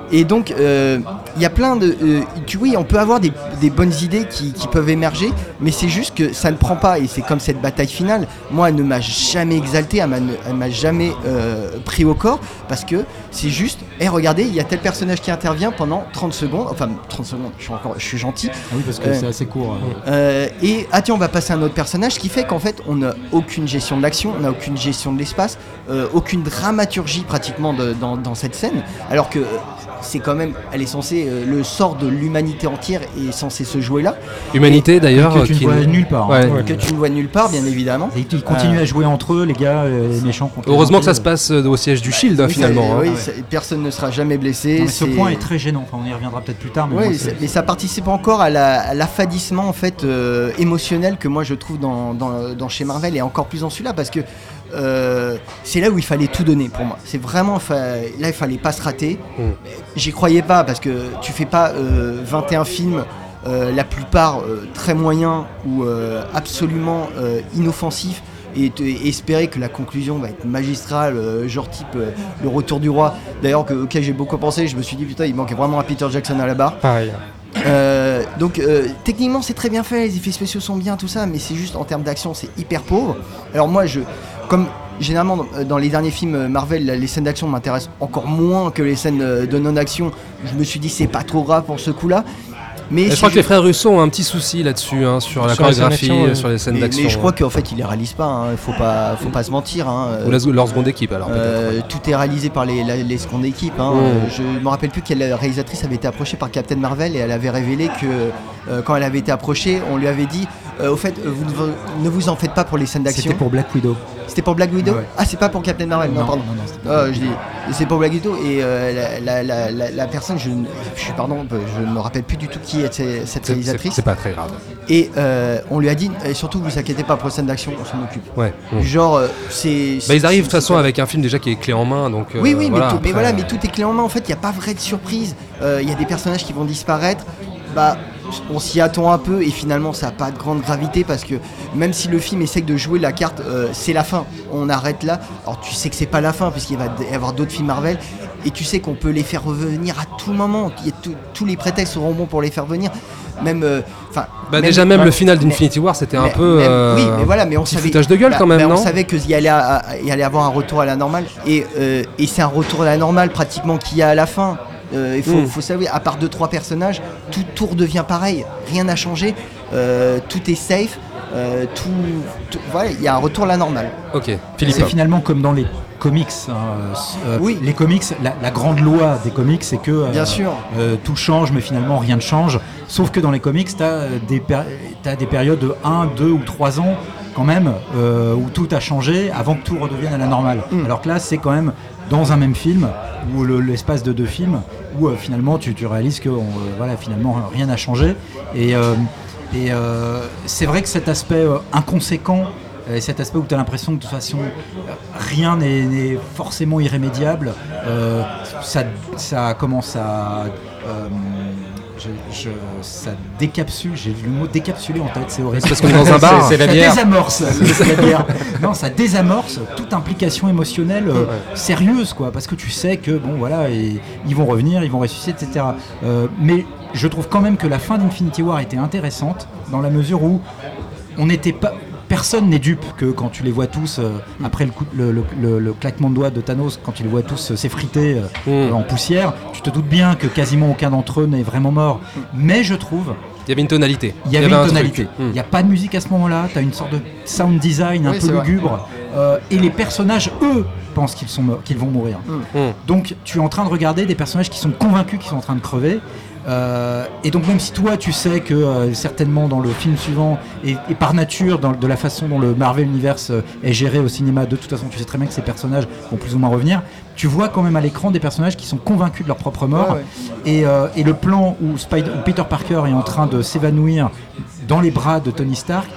E: Hein. Et donc, euh, il y a plein de. euh, tu oui, on peut avoir des, des bonnes idées qui, qui peuvent émerger, mais c'est juste que ça ne prend pas. Et c'est comme cette bataille finale. Moi, elle ne m'a jamais exalté, elle m'a, elle m'a jamais euh, pris au corps, parce que c'est juste. Et regardez, il y a tel personnage qui intervient pendant 30 secondes. Enfin, 30 secondes, je suis, encore, je suis gentil.
G: Ah oui, parce que c'est assez court. euh,
E: et ah tiens, on va passer à un autre personnage, ce qui fait qu'en fait, on n'a aucune gestion de l'action, on n'a aucune gestion de l'espace, euh, aucune dramaturgie pratiquement de- dans, dans cette scène, alors que c'est quand même, elle est censée, euh, le sort de l'humanité entière est censé se jouer là.
D: Humanité d'ailleurs.
G: que tu
D: qui
G: ne vois nulle part.
D: Ouais.
G: hein.
E: Que tu ne vois nulle part, bien évidemment.
G: Et ils continuent
E: Euh,
G: à jouer entre eux, les gars, euh, les méchants contre les
D: Heureusement que ça se passe au siège du Shield hein, finalement. hein.
E: oui,
G: ouais.
E: ça- personne ne sera jamais blessé.
G: Non, ce point est très gênant. Enfin, on y reviendra peut-être plus tard. Mais moi,
E: mais ça participe encore à la- à l'affadissement en fait euh, émotionnel que moi je trouve dans, dans- dans chez Marvel et encore plus dans celui-là parce que euh, c'est là où il fallait tout donner pour moi. C'est vraiment fa- là il fallait pas se rater.
D: Mm.
E: J'y croyais pas parce que tu fais pas euh, 21 films. euh, la plupart euh, très moyens ou euh, absolument euh, inoffensifs et, espérer que la conclusion va être magistrale, euh, genre type euh, le retour du roi. D'ailleurs, que- auquel j'ai beaucoup pensé, je me suis dit putain, il manquait vraiment un Peter Jackson à la barre.
F: Pareil.
E: Euh, donc euh, techniquement c'est très bien fait, les effets spéciaux sont bien, tout ça, mais c'est juste en termes d'action c'est hyper pauvre. Alors moi je, comme généralement dans, dans les derniers films Marvel, la- les scènes d'action m'intéressent encore moins que les scènes euh, de non-action. Je me suis dit c'est pas trop grave pour ce coup-là. Mais
D: je crois que les frères Russo ont un petit souci là-dessus, hein, sur la
F: Sur la scène
D: chorégraphie, sur les scènes d'action.
E: mais je crois qu'en fait ils les réalisent pas, hein, faut pas, faut pas se mentir. hein.
D: Ou la- leur seconde équipe alors peut-être.
E: Euh, tout est réalisé par les, la- les secondes équipes. hein.
D: Mm.
E: Euh, Je me rappelle plus quelle réalisatrice avait été approchée par Captain Marvel et elle avait révélé que euh, quand elle avait été approchée, on lui avait dit euh, au fait, euh, vous ne vous- ne vous en faites pas pour les scènes d'action.
G: C'était pour Black Widow.
E: C'était pour Black Widow
G: Ouais.
E: Ah, c'est pas pour Captain Marvel, non,
G: Non,
E: pardon.
G: non, non,
E: Ah, dis, c'est pour Black Widow et euh, la, la- la- personne, je, suis pardon, je ne me rappelle plus du tout qui est cette- réalisatrice.
D: C'est pas très grave.
E: Et euh, on lui a dit, et surtout, vous inquiétez pas pour les scènes d'action, on s'en occupe.
D: Ouais.
E: Genre, euh, c'est.
D: Bah, ils arrivent de toute façon avec un film déjà qui est clé en main, donc. euh,
E: oui, oui, mais, tout, mais voilà, mais tout est clé en main. En fait, il n'y a pas vrai de surprise. Euh, Il y a des personnages qui vont disparaître. Bah, on s'y attend un peu et finalement, ça n'a pas de grande gravité parce que même si le film essaie de jouer la carte, euh, c'est la fin. On arrête là. Alors, tu sais que c'est pas la fin puisqu'il va y avoir d'autres films Marvel et tu sais qu'on peut les faire revenir à tout moment. Tout- tous les prétextes seront bons pour les faire venir. Même, euh.
D: Bah, déjà, même le final d'Infinity War, c'était un
E: mais-
D: peu, euh,
E: oui, mais voilà, mais on
D: petit
E: savait.
D: foutage de gueule, quand même, non
E: On savait qu'il y y allait avoir un retour à la normale. Et, euh, et c'est un retour à la normale pratiquement qu'il y a à la fin. Euh, il faut,
D: Mm.
E: faut savoir, à part deux trois personnages, tout, tout redevient pareil. Rien n'a changé. Euh, tout est safe. Euh, tout, tout- voilà, il y a un retour à la normale.
D: Ok, Philippe.
G: C'est finalement comme dans les comics. hein, euh,
E: Oui.
G: Les comics, la, la grande loi des comics, c'est que euh,
E: Bien sûr.
G: euh, tout change, mais finalement rien ne change. Sauf que dans les comics, tu as, t'as des périodes de 1, 2 ou 3 ans quand même euh, où tout a changé avant que tout redevienne à la normale.
E: Mm.
G: Alors que là, c'est quand même dans un même film ou le- l'espace de deux films où euh, finalement tu, tu réalises que on, euh, voilà finalement rien n'a changé et, et c'est vrai que cet aspect inconséquent et cet aspect où tu as l'impression que de toute façon rien n'est n'est forcément irrémédiable euh, ça, ça commence à euh, je- je- ça décapsule, j'ai le mot décapsuler en tête, c'est horrible.
D: Parce qu'on est dans un bar.
F: C'est- la
G: ça désamorce, c'est la bière. Non, ça désamorce toute implication émotionnelle euh, sérieuse, quoi, parce que tu sais que bon, voilà, et, ils vont revenir, ils vont ressusciter, etc. Euh, mais je trouve quand même que la fin d'Infinity War était intéressante dans la mesure où on n'était pas. Personne n'est dupe que quand tu les vois tous, euh, après le, coup- le- le- le- le claquement de doigts de Thanos, quand tu les vois tous euh, s'effriter euh,
D: Mm.
G: en poussière, tu te doutes bien que quasiment aucun d'entre eux n'est vraiment mort. Mais je trouve
D: Il y avait une tonalité.
G: il y avait
D: un
G: une tonalité. Il
D: Mm.
G: n'y a pas de musique à ce moment-là. Tu as une sorte de sound design un
E: Oui,
G: peu lugubre. Euh, et les personnages, eux, pensent qu'ils sont morts- qu'ils vont mourir.
D: Mm.
G: Donc tu es en train de regarder des personnages qui sont convaincus qu'ils sont en train de crever. Euh, et donc même si toi tu sais que euh, certainement dans le film suivant et, et par nature dans, de la façon dont le Marvel Universe euh, est géré au cinéma, de toute façon tu sais très bien que ces personnages vont plus ou moins revenir, tu vois quand même à l'écran des personnages qui sont convaincus de leur propre mort.
E: Ouais, ouais.
G: Et, et le plan où, Spider- où Peter Parker est en train de s'évanouir dans les bras de Tony Stark,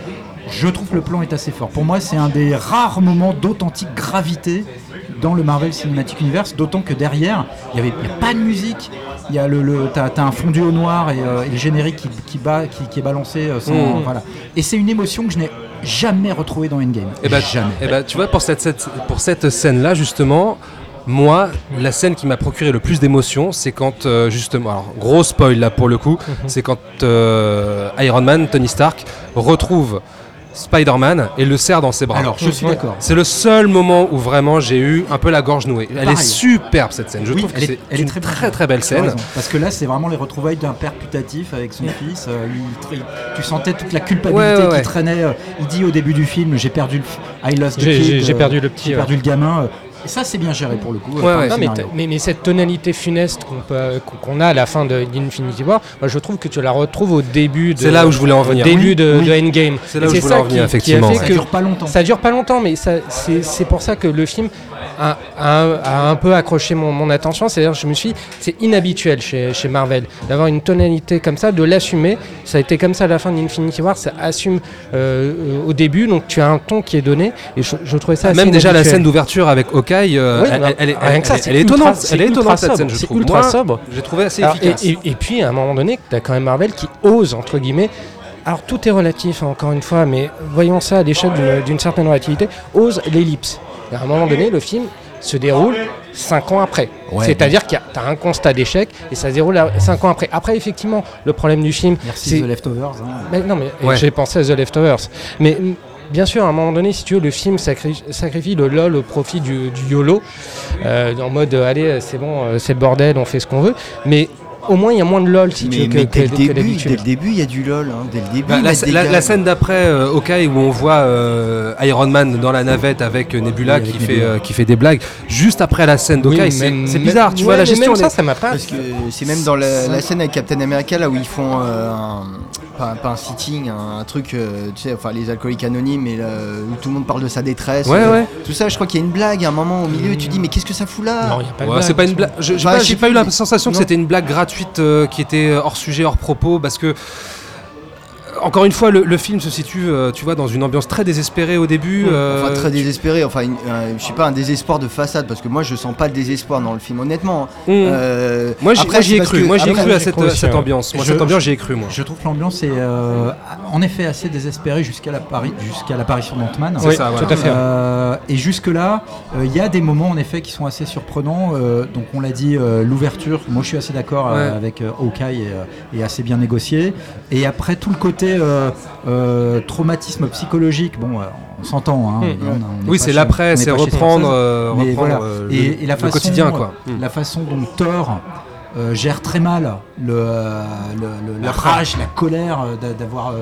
G: je trouve que le plan est assez fort. Pour moi, c'est un des rares moments d'authentique gravité dans le Marvel Cinematic Universe, d'autant que derrière, il n'y avait y a pas de musique. Il y a le, le t'as, t'as un fondu au noir et, euh, et le générique qui, qui, bat, qui, qui est balancé euh, sans,
D: Mm.
G: voilà. Et c'est une émotion que je n'ai jamais retrouvée dans Endgame.
D: Et bah,
G: jamais.
D: eh bah, tu vois, pour cette, cette- pour cette scène-là, justement, moi, la scène qui m'a procuré le plus d'émotion, c'est quand, euh, justement, alors, gros spoil là pour le coup, c'est quand euh, Iron Man, Tony Stark, retrouve Spider-Man et le serre dans ses bras.
G: Alors, je suis
D: Ouais.
G: d'accord.
D: C'est le seul moment où vraiment j'ai eu un peu la gorge nouée. Elle
G: Pareil.
D: est superbe cette scène. Je
G: Oui,
D: trouve que
G: elle est,
D: c'est
G: elle est
D: une
G: très,
D: très très belle scène.
G: raison. Parce que là, c'est vraiment les retrouvailles d'un père putatif avec son fils. euh, il- il- tu sentais toute la culpabilité
D: Ouais, ouais, ouais.
G: qui traînait. euh, Il dit au début du film J'ai perdu le. I lost the
F: J'ai-
G: euh,
F: perdu le petit,
G: J'ai
F: ouais.
G: perdu le gamin. Et ça, c'est bien géré pour le coup.
D: Ouais,
G: par le
D: ouais.
F: Non, mais, cette tonalité funeste qu'on peut- qu'on a à la fin de d'Infinity War, moi, je trouve que tu la retrouves au début de,
D: C'est là où je voulais en venir.
F: au début
D: Oui,
F: de,
D: oui.
F: de Endgame.
D: C'est là où je voulais
F: ça
D: en venir,
F: qui- qui a
D: effectivement,
F: fait
D: ouais.
G: Ça dure pas longtemps.
F: Ça dure pas longtemps, mais c'est pour ça que le film a, a- a un peu accroché mon, mon attention. C'est-à-dire, je me suis, dit, c'est inhabituel chez, chez Marvel d'avoir une tonalité comme ça, de l'assumer. Ça a été comme ça à la fin d'Infinity War. Ça assume euh, au début, donc tu as un ton qui est donné. Et je, je trouvais ça assez
D: Même déjà la scène d'ouverture avec Hawkeye, euh,
F: Oui,
D: elle, elle- elle est,
F: ça, ultra-
D: étonnante. Elle est étonnante cette scène, je
F: c'est
D: trouve.
F: ultra
D: Moi,
F: sobre.
D: J'ai trouvé assez
F: Alors, et,
D: efficace.
F: et- et puis, à un moment donné, tu as quand même Marvel qui ose, entre guillemets, alors tout est relatif, hein, encore une fois, mais voyons ça à l'échelle d'une certaine relativité, ose l'ellipse. Et à un moment donné, le film se déroule 5 ans après.
G: Ouais,
F: C'est-à-dire qu'il y a un constat d'échec et ça se déroule 5 ans après. Après, effectivement, le problème du film,
G: Merci The Leftovers. hein.
F: mais non, mais
D: Ouais.
F: j'ai pensé à The Leftovers. Mais mm, bien sûr, à un moment donné, si tu veux, le film sacri- sacrifie le LOL au profit du, du YOLO, euh, en mode euh, allez, c'est bon, euh, c'est le bordel, on fait ce qu'on veut. Mais au moins, il y a moins de LOL si tu
E: Mais,
F: veux que,
E: mais
F: que-
E: dès, le
F: que
E: début,
F: d'habitude.
E: dès le début, il y a du lol. hein. Dès le début,
D: Bah, la, la- scène d'après euh, Hawkeye où on voit euh, Iron Man dans la navette avec Nebula
G: Oui,
D: qui,
G: avec
D: fait, euh, qui fait des blagues, juste après la scène
F: Oui,
D: d'Hawkeye, c'est
F: même-
D: c'est
F: même-
D: bizarre, tu
F: ouais,
D: vois la gestion.
F: même ça, ça m'a pas.
E: Parce que c'est même dans la, la scène avec Captain America là où ils font euh, un, pas, pas un sitting, un, un truc, euh, tu sais, enfin les alcooliques anonymes, et euh, où tout le monde parle de sa détresse.
D: Ouais,
E: euh,
D: ouais.
E: Tout ça, je crois qu'il y a une blague à un moment au milieu, tu dis, mais qu'est-ce que ça fout là
D: Ouais, c'est pas une blague. J'ai
E: Bah,
D: pas,
E: je
D: j'ai pas eu la sensation que
E: non.
D: c'était une blague gratuite euh, qui était hors sujet, hors propos, parce que. Encore une fois, le, le film se situe, euh, tu vois, dans une ambiance très désespérée au début. euh,
E: Enfin, très désespéré, enfin, une- euh, je sais pas, un désespoir de façade, parce que moi je sens pas le désespoir dans le film, honnêtement.
D: Mmh.
E: Euh,
D: Moi, j'y- ai
E: parce
D: cru.
E: que-
D: Moi, j'y ai cru à cette,
G: aussi,
D: cette ambiance. Moi,
G: Je-
D: cette ambiance, j'y ai cru, moi.
G: Je trouve que l'ambiance est euh, en effet assez désespérée jusqu'à l'appari- jusqu'à l'apparition d'Ant-Man.
D: C'est ça, voilà. tout à fait.
G: Euh, et jusque-là, euh, il y a des moments en effet qui sont assez surprenants. Euh, donc on l'a dit, euh, l'ouverture, moi je suis assez d'accord euh,
D: Ouais.
G: avec euh, Hawkeye et, euh, et assez bien négocié. Et après tout le côté euh, euh, traumatisme psychologique, bon, euh, on s'entend. Hein,
D: Mm.
G: on- on n'est
D: Oui, c'est l'après, c'est reprendre, euh,
G: voilà.
D: euh, le-
G: et, et la
D: le
G: façon,
D: quotidien, quoi. Mm.
G: La façon dont Thor euh, gère très mal le, euh, le- le- la rage, la colère euh, d'a- d'avoir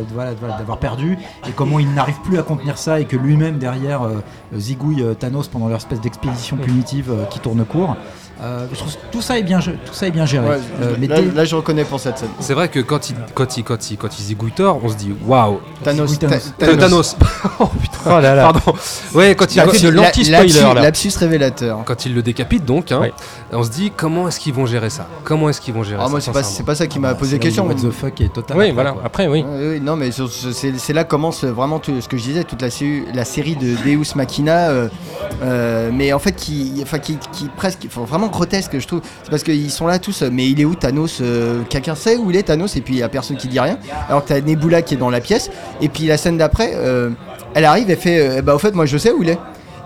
G: d'avoir perdu et comment il n'arrive plus à contenir ça et que lui-même derrière euh, zigouille Thanos pendant leur espèce d'expédition
D: Mm.
G: punitive euh, qui tourne court. Euh, je trouve que tout ça est bien, tout ça est bien géré.
E: Ouais,
G: Euh, mais
E: là,
G: dès-
E: là, je reconnais pour cette scène.
D: C'est vrai que quand il, quand il, quand il, quand il zigouille Thor, on se dit waouh.
E: Thanos,
G: Thanos.
D: Euh, Thanos. oh putain.
F: Oh là là.
D: Pardon. Ouais, quand il, il-
F: de
E: la-
F: l'anti-spoiler,
E: lapsus-
F: là.
E: Lapsus révélateur.
D: quand il le décapite, donc, hein,
F: Ouais.
D: on se dit comment est-ce qu'ils vont gérer ça? Comment est-ce qu'ils vont gérer
E: Ah,
D: ça
E: moi, c'est pas, pas ça qui m'a
G: Bah,
E: posé question.
G: What the fuck est total.
F: Oui,
G: après,
F: voilà.
G: quoi.
F: Après, oui.
E: Ouais, oui, non, mais c'est là que commence vraiment tout ce que je disais, toute la, série- la série de Deus Machina, euh, euh, mais en fait qui, enfin, qui, qui presque, vraiment grotesque, je trouve. C'est parce qu'ils sont là tous, euh, mais il est où Thanos euh, Quelqu'un sait où il est Thanos Et puis il y a personne qui dit rien. Alors que t'as Nebula qui est dans la pièce, et puis la scène d'après, euh, elle arrive, elle fait, euh, bah au fait, moi je sais où il est.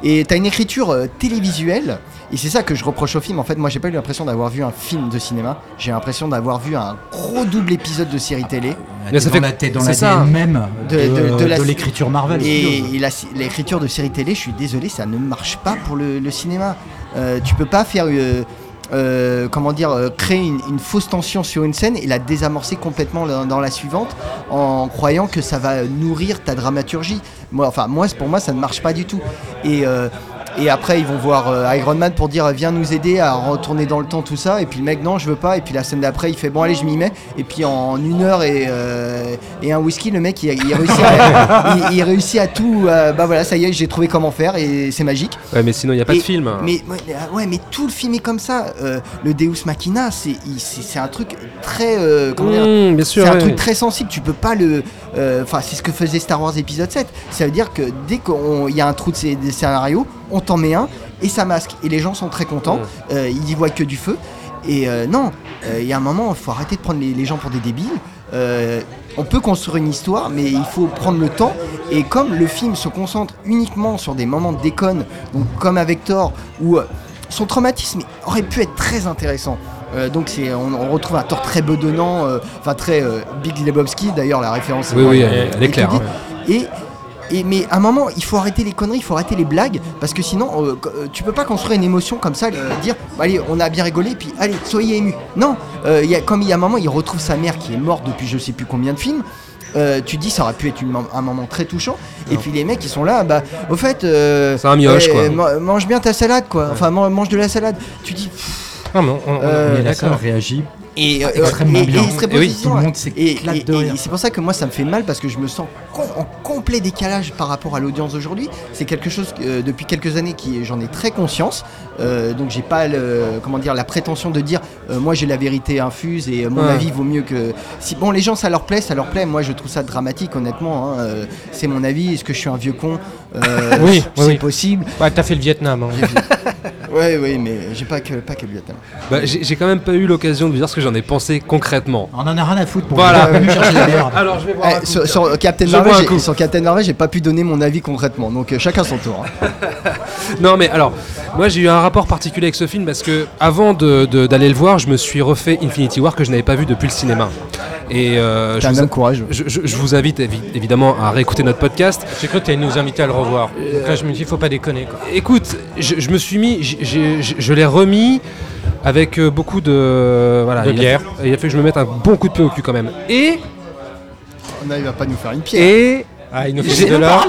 E: Et t'as une écriture euh, télévisuelle, et c'est ça que je reproche au film. En fait, moi j'ai pas eu l'impression d'avoir vu un film de cinéma, j'ai l'impression d'avoir vu un gros double épisode de série télé.
D: Mais ça
G: T'es
D: fait-
G: dans la- t'es dans l'ADN
D: ça.
G: même de,
E: De- de- de la-
G: de l'écriture Marvel.
E: Et, et la- l'écriture de série télé, je suis désolé, ça ne marche pas pour le, le cinéma. Euh, tu peux pas faire, euh, euh, comment dire, créer une, fausse tension sur une scène et la désamorcer complètement dans, la suivante en croyant que ça va nourrir ta dramaturgie. Moi, enfin, pour moi, ça ne marche pas du tout. Et et après, ils vont voir euh, Iron Man pour dire viens nous aider à retourner dans le temps, tout ça. Et puis le mec, non, je veux pas. Et puis la scène d'après, il fait bon, allez, je m'y mets. Et puis en une heure et, euh, et un whisky, le mec, il, il réussit, à, il, il réussit à tout. euh, bah voilà, ça y est, j'ai trouvé comment faire et c'est magique.
D: Ouais, mais sinon, il n'y a pas
E: Et-
D: de film.
E: Mais ouais, mais, ah ouais, mais tout le film est comme ça. Euh, le Deus Machina, c'est un truc très comment dire
D: Mmh, bien sûr,
E: c'est un truc très sensible. Tu peux pas le. Enfin, c'est ce que faisait Star Wars épisode 7. Ça veut dire que dès qu'il y a un trou de scé- des scénarios, on t'en met un et ça masque. Et les gens sont très contents. Euh, ils y voient que du feu. Et euh, non, euh, il y a un moment, il faut arrêter de prendre les, les gens pour des débiles. On peut construire une histoire, mais il faut prendre le temps. Et comme le film se concentre uniquement sur des moments de déconne, donc comme avec Thor, où son traumatisme aurait pu être très intéressant. Euh, donc c'est, on, on retrouve un Thor très bedonnant, euh, enfin très euh, Big Lebowski. D'ailleurs, la référence.
D: Oui, oui, elle- elle est claire, hein.
E: Et et, mais à un moment, il faut arrêter les conneries, il faut arrêter les blagues, parce que sinon, euh, euh, tu peux pas construire une émotion comme ça, euh, dire, bah, allez, on a bien rigolé, puis allez, soyez ému. Non, euh, il y a, comme il y a un moment, il retrouve sa mère qui est morte depuis je sais plus combien de films. euh, tu dis ça aurait pu être une un moment très touchant et puis les mecs ils sont là bah au fait euh,
D: C'est un mioche, quoi.
E: ma- mange bien ta salade quoi enfin man- mange de la salade tu dis
F: Non, mais on, on-
E: Euh,
F: on est
G: la salle
F: d'accord.
G: réagit
E: et, euh,
G: extrêmement
E: et-
G: bien.
E: et
G: Et oui, tout le monde
E: Et,
G: s'éclate
E: et-
G: de rire.
E: c'est pour ça que moi ça me fait mal parce que je me sens com- en complet décalage par rapport à l'audience d'aujourd'hui. C'est quelque chose euh, depuis quelques années qui j'en ai très conscience. Euh, donc j'ai pas le, comment dire la prétention de dire euh, moi j'ai la vérité infuse et euh, mon
D: Ouais.
E: avis vaut mieux que si bon les gens ça leur plaît ça leur plaît moi je trouve ça dramatique honnêtement hein. Euh, c'est mon avis est-ce que je suis un vieux con? Euh,
F: Oui,
E: c'est
F: oui, oui.
E: possible
F: Ouais, t'as fait le Vietnam. hein.
E: ouais oui mais j'ai pas que pas que
D: Bah, j'ai j'ai quand même pas eu l'occasion de vous dire ce que j'en ai pensé concrètement.
G: On en a rien à foutre pour
D: Voilà.
G: Venez chercher la merde.
D: Alors je vais voir.
E: Eh,
D: un coup.
E: sur, sur Captain
D: Je
E: Marvel,
D: vois un
E: j'ai-
D: coup.
E: sur Captain Marvel, j'ai pas pu donner mon avis concrètement, donc euh, chacun son tour. hein.
D: Non mais alors, moi j'ai eu un rapport particulier avec ce film parce que avant de- de- d'aller le voir, je me suis refait Infinity War que je n'avais pas vu depuis le cinéma. Et euh,
E: T'es
D: je,
E: un
D: vous,
E: homme courageux.
D: je- je- je vous invite évi- évidemment à réécouter notre podcast.
F: J'ai cru que t'allais nous inviter à le revoir. Donc là, je me dis, faut pas déconner. Quoi.
D: Écoute, je, je me suis mis, j'ai- je, l'ai remis avec euh, beaucoup de voilà,
F: De
D: il a- il a fait que je me mette un bon coup de pied au cul quand même. Et
E: Non, il va pas nous faire une pierre.
D: et
F: Ah, il nous
D: J'ai-
F: fait de l'or.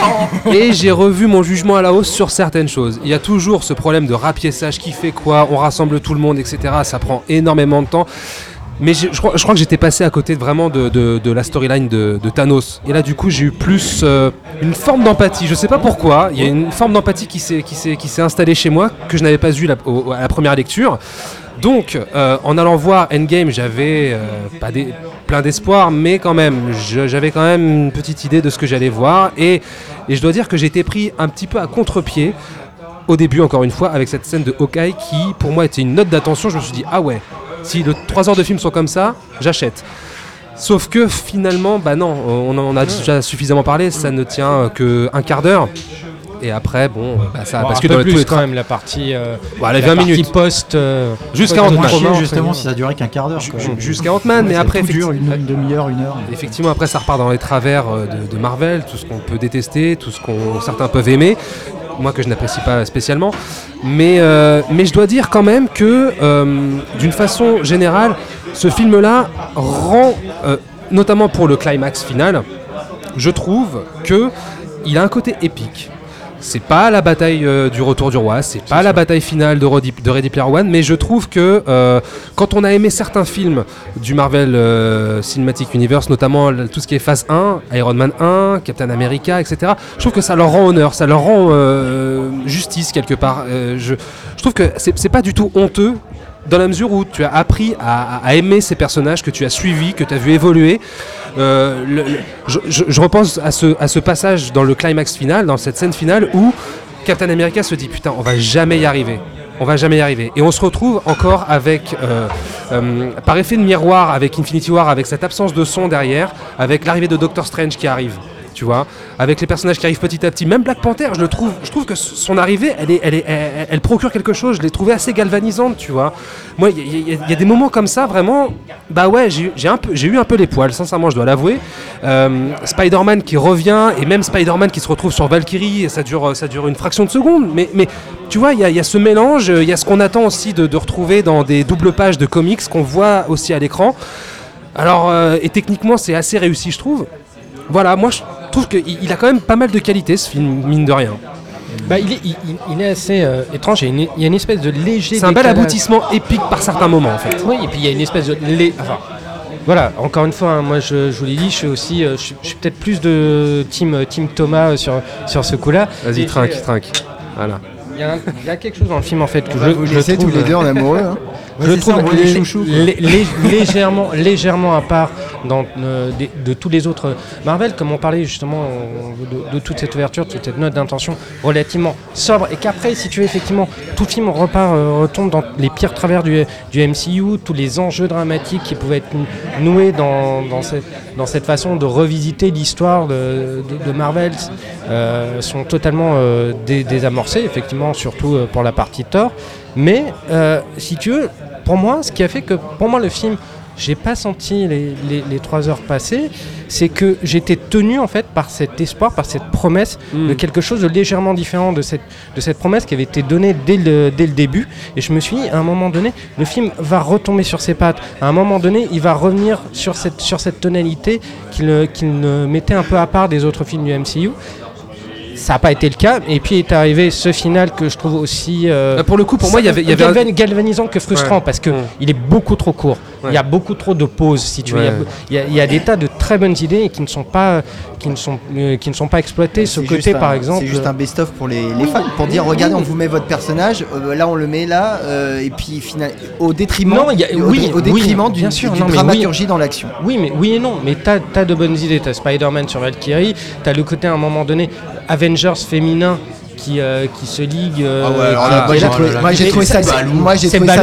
D: Et j'ai revu mon jugement à la hausse sur certaines choses. Il y a toujours ce problème de rapiessage qui fait quoi, on rassemble tout le monde, etc. Ça prend énormément de temps. Mais je crois, que j'étais passé à côté vraiment de, la storyline de, Thanos. Et là, du coup, j'ai eu plus euh, une forme d'empathie. Je sais pas pourquoi. Il y a une forme d'empathie qui s'est installée chez moi que je n'avais pas eu la- au- à la première lecture. Donc, euh, en allant voir Endgame, j'avais euh, plein d'espoir, mais quand même, j'avais quand même une petite idée de ce que j'allais voir. Et, et je dois dire que j'ai été pris un petit peu à contre-pied au début, encore une fois, avec cette scène de Hawkeye qui, pour moi, était une note d'attention. Je me suis dit, ah ouais, si le 3 heures de film sont comme ça, j'achète. Sauf que finalement, bah non, on en a déjà suffisamment parlé, ça ne tient qu'un quart d'heure. Et après, bon, bah ça,
F: Bon,
D: parce
F: un
D: que dans
F: plus
D: tous les
F: quand même la partie. euh,
D: Bon, les
F: la
D: 20
F: partie
D: minutes.
F: post. euh,
D: Jusqu'à Ant-Man.
G: Justement si ça durait qu'un quart d'heure.
D: Jusqu'à Ant-Man, mais après,
G: c'est tout dur,
D: effectivement-
G: une, une demi-heure, une heure.
D: Effectivement, après, ça repart dans les travers euh, de, de Marvel, tout ce qu'on peut détester, tout ce qu'on certains peuvent aimer. Moi, que je n'apprécie pas spécialement. Mais, euh, je dois dire quand même que, euh, d'une façon générale, ce film-là rend, euh, notamment pour le climax final, je trouve que il a un côté épique. C'est pas la bataille euh, du retour du roi, c'est pas la bataille finale de Ready, de Ready Player One, mais je trouve que euh, quand on a aimé certains films du Marvel euh, Cinematic Universe, notamment tout ce qui est phase 1, Iron Man 1, Captain America, etc., je trouve que ça leur rend honneur, ça leur rend justice quelque part. Je, je trouve que c'est pas du tout honteux dans la mesure où tu as appris à, aimer ces personnages que tu as suivis, que tu as vu évoluer. Euh, je, repense à ce, à ce passage dans le climax final, dans cette scène finale où Captain America se dit putain, on va jamais y arriver. On va jamais y arriver. Et on se retrouve encore avec, euh, euh, par effet de miroir, avec Infinity War, avec cette absence de son derrière, avec l'arrivée de Doctor Strange qui arrive. Tu vois, avec les personnages qui arrivent petit à petit, même Black Panther, je le trouve, je trouve que son arrivée, elle, est, elle, est, elle, procure quelque chose. Je l'ai trouvée assez galvanisante, tu vois. Moi, il y, a- des moments comme ça, vraiment. Bah ouais, j'ai eu- un peu, les poils, sincèrement, je dois l'avouer. Euh, Spider-Man qui revient et même Spider-Man qui se retrouve sur Valkyrie, ça dure, ça dure une fraction de seconde. Mais, mais tu vois, il y, a- ce mélange, il y a ce qu'on attend aussi de, de retrouver dans des doubles pages de comics qu'on voit aussi à l'écran. Alors, euh, et techniquement, c'est assez réussi, je trouve. Voilà, moi, je trouve qu'il il a quand même pas mal de qualité, ce film, mine de rien.
F: Bah, il, est, il, il- il est assez euh, étrange. Il y, a une, il y a une espèce de léger.
D: C'est un bel aboutissement épique par certains moments, en fait.
F: Oui, et puis il y a une espèce de. lé- Enfin, voilà, encore une fois, hein, moi je, je vous l'ai dit, je suis aussi. euh, je suis, je suis peut-être plus de team, team Thomas euh, sur, sur ce coup-là.
D: Vas-y, trinque, trinque. Voilà.
F: Il y, a un- il y a quelque chose dans le film en fait que
E: On
F: je,
E: va vous
F: je trouve,
E: tous les deux en amoureux, hein.
F: Je
E: ça,
F: trouve lé-
E: chouchous,
F: lé- lé- légèrement, légèrement à part dans, euh, de tous les autres Marvel, comme on parlait justement euh, de, de toute cette ouverture, toute cette note d'intention relativement sobre, et qu'après, si tu veux effectivement, tout film repart, euh, retombe dans les pires travers du, du MCU, tous les enjeux dramatiques qui pouvaient être noués dans, dans, cette, dans cette façon de revisiter l'histoire de, de- de Marvel euh, sont totalement dé- désamorcés, effectivement, surtout pour la partie Thor. Mais si tu veux, pour moi, ce qui a fait que pour moi le film, j'ai pas senti les, les- les trois heures passer, c'est que j'étais tenu en fait par cet espoir, par cette promesse de quelque chose de légèrement différent de cette, de cette promesse qui avait été donnée dès le, dès le début. Et je me suis dit, à un moment donné, le film va retomber sur ses pattes. À un moment donné, il va revenir sur cette, sur cette tonalité qu'il mettait un peu à part des autres films du MCU. Ça n'a pas été le cas. Et puis est arrivé ce final que je trouve aussi. euh,
D: Euh, pour le coup, pour moi, il y avait- y avait un-
F: galvanisant que frustrant
D: Ouais.
F: parce que
D: Mm.
F: il est beaucoup trop court. Il y a beaucoup trop de pauses, si tu veux. Il y a y, y des tas de très bonnes idées qui ne sont pas, qui ne sont, euh, qui ne sont pas exploitées. Ce côté,
E: un-
F: par exemple.
E: C'est juste un best-of pour les, les
F: Oui,
E: fans. Pour dire,
F: oui,
E: regardez,
F: oui.
E: on vous met votre personnage, euh, là on le met là, euh, et puis final, au détriment,
F: Non, il y a-
E: au,
F: oui,
E: au détriment
F: oui,
E: d'une
F: bien sûr,
E: d'une
F: non, mais
E: dramaturgie dans l'action.
F: Oui, mais oui et non. Mais t'as as de bonnes idées. T'as Spider-Man sur Valkyrie. T'as le côté à un moment donné Avengers féminin. Qui, euh, qui se ligue. euh,
E: Ah ouais, alors
F: qui-
E: là, moi,
F: qui-
E: j'ai trouvé- ça- moi, j'ai trouvé ça.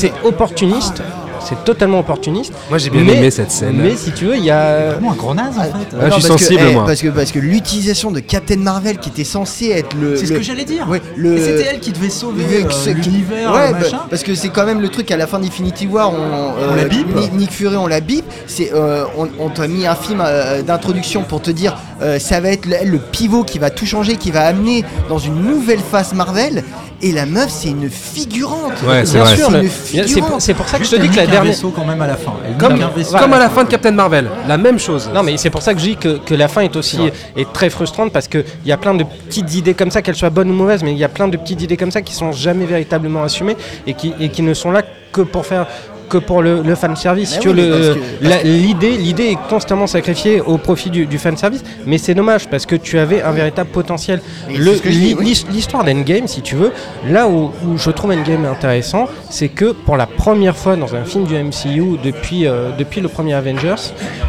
F: C'est opportuniste. C'est totalement opportuniste.
D: Moi, j'ai bien
F: Mais-
D: aimé cette scène.
F: Mais si tu veux, il y a.
G: Vraiment un gros naze en fait.
D: Ouais, je suis
E: parce que-
D: sensible,
E: eh,
D: moi.
E: Parce que, parce que l'utilisation de Captain Marvel qui était censé être le.
G: C'est ce
E: le-
G: que j'allais dire.
E: Ouais, le-
G: Et C'était elle qui devait sauver
E: le-
G: euh, l'univers,
E: Ouais, bah,
G: machin.
E: parce que c'est quand même le truc à la fin d'Infinity War, on, euh,
G: On la bip.
E: Ni- Nick Fury, on la bip. C'est, euh, on, on t'a mis un film euh, d'introduction pour te dire, euh, ça va être le, le pivot qui va tout changer, qui va amener dans une nouvelle phase Marvel. Et la meuf, c'est une figurante.
D: Ouais, c'est
F: Bien
D: vrai.
F: sûr,
E: C'est
F: pour,
E: figurante.
F: c'est pour ça que je te dis que la dernière.
G: vaisseau quand même à la fin. Elle
D: Comme, à la fin de Captain Marvel, la même chose.
F: Non, mais c'est pour ça que je dis que, que la fin est aussi est très frustrante parce qu'il y a plein de petites idées comme ça, qu'elles soient bonnes ou mauvaises, mais il y a plein de petites idées comme ça qui sont jamais véritablement assumées et qui, et qui ne sont là que pour faire que pour le, le fan service.
E: Oui, que-
F: L'idée l'idée est constamment sacrifiée au profit du, du fan service, mais c'est dommage parce que tu avais un véritable potentiel.
E: Mais
F: Le-
E: c'est ce que je dis,
F: l'hi-
E: oui.
F: L'histoire d'Endgame, si tu veux, là où, où je trouve Endgame intéressant, c'est que pour la première fois dans un film du MCU depuis, euh, depuis le premier Avengers,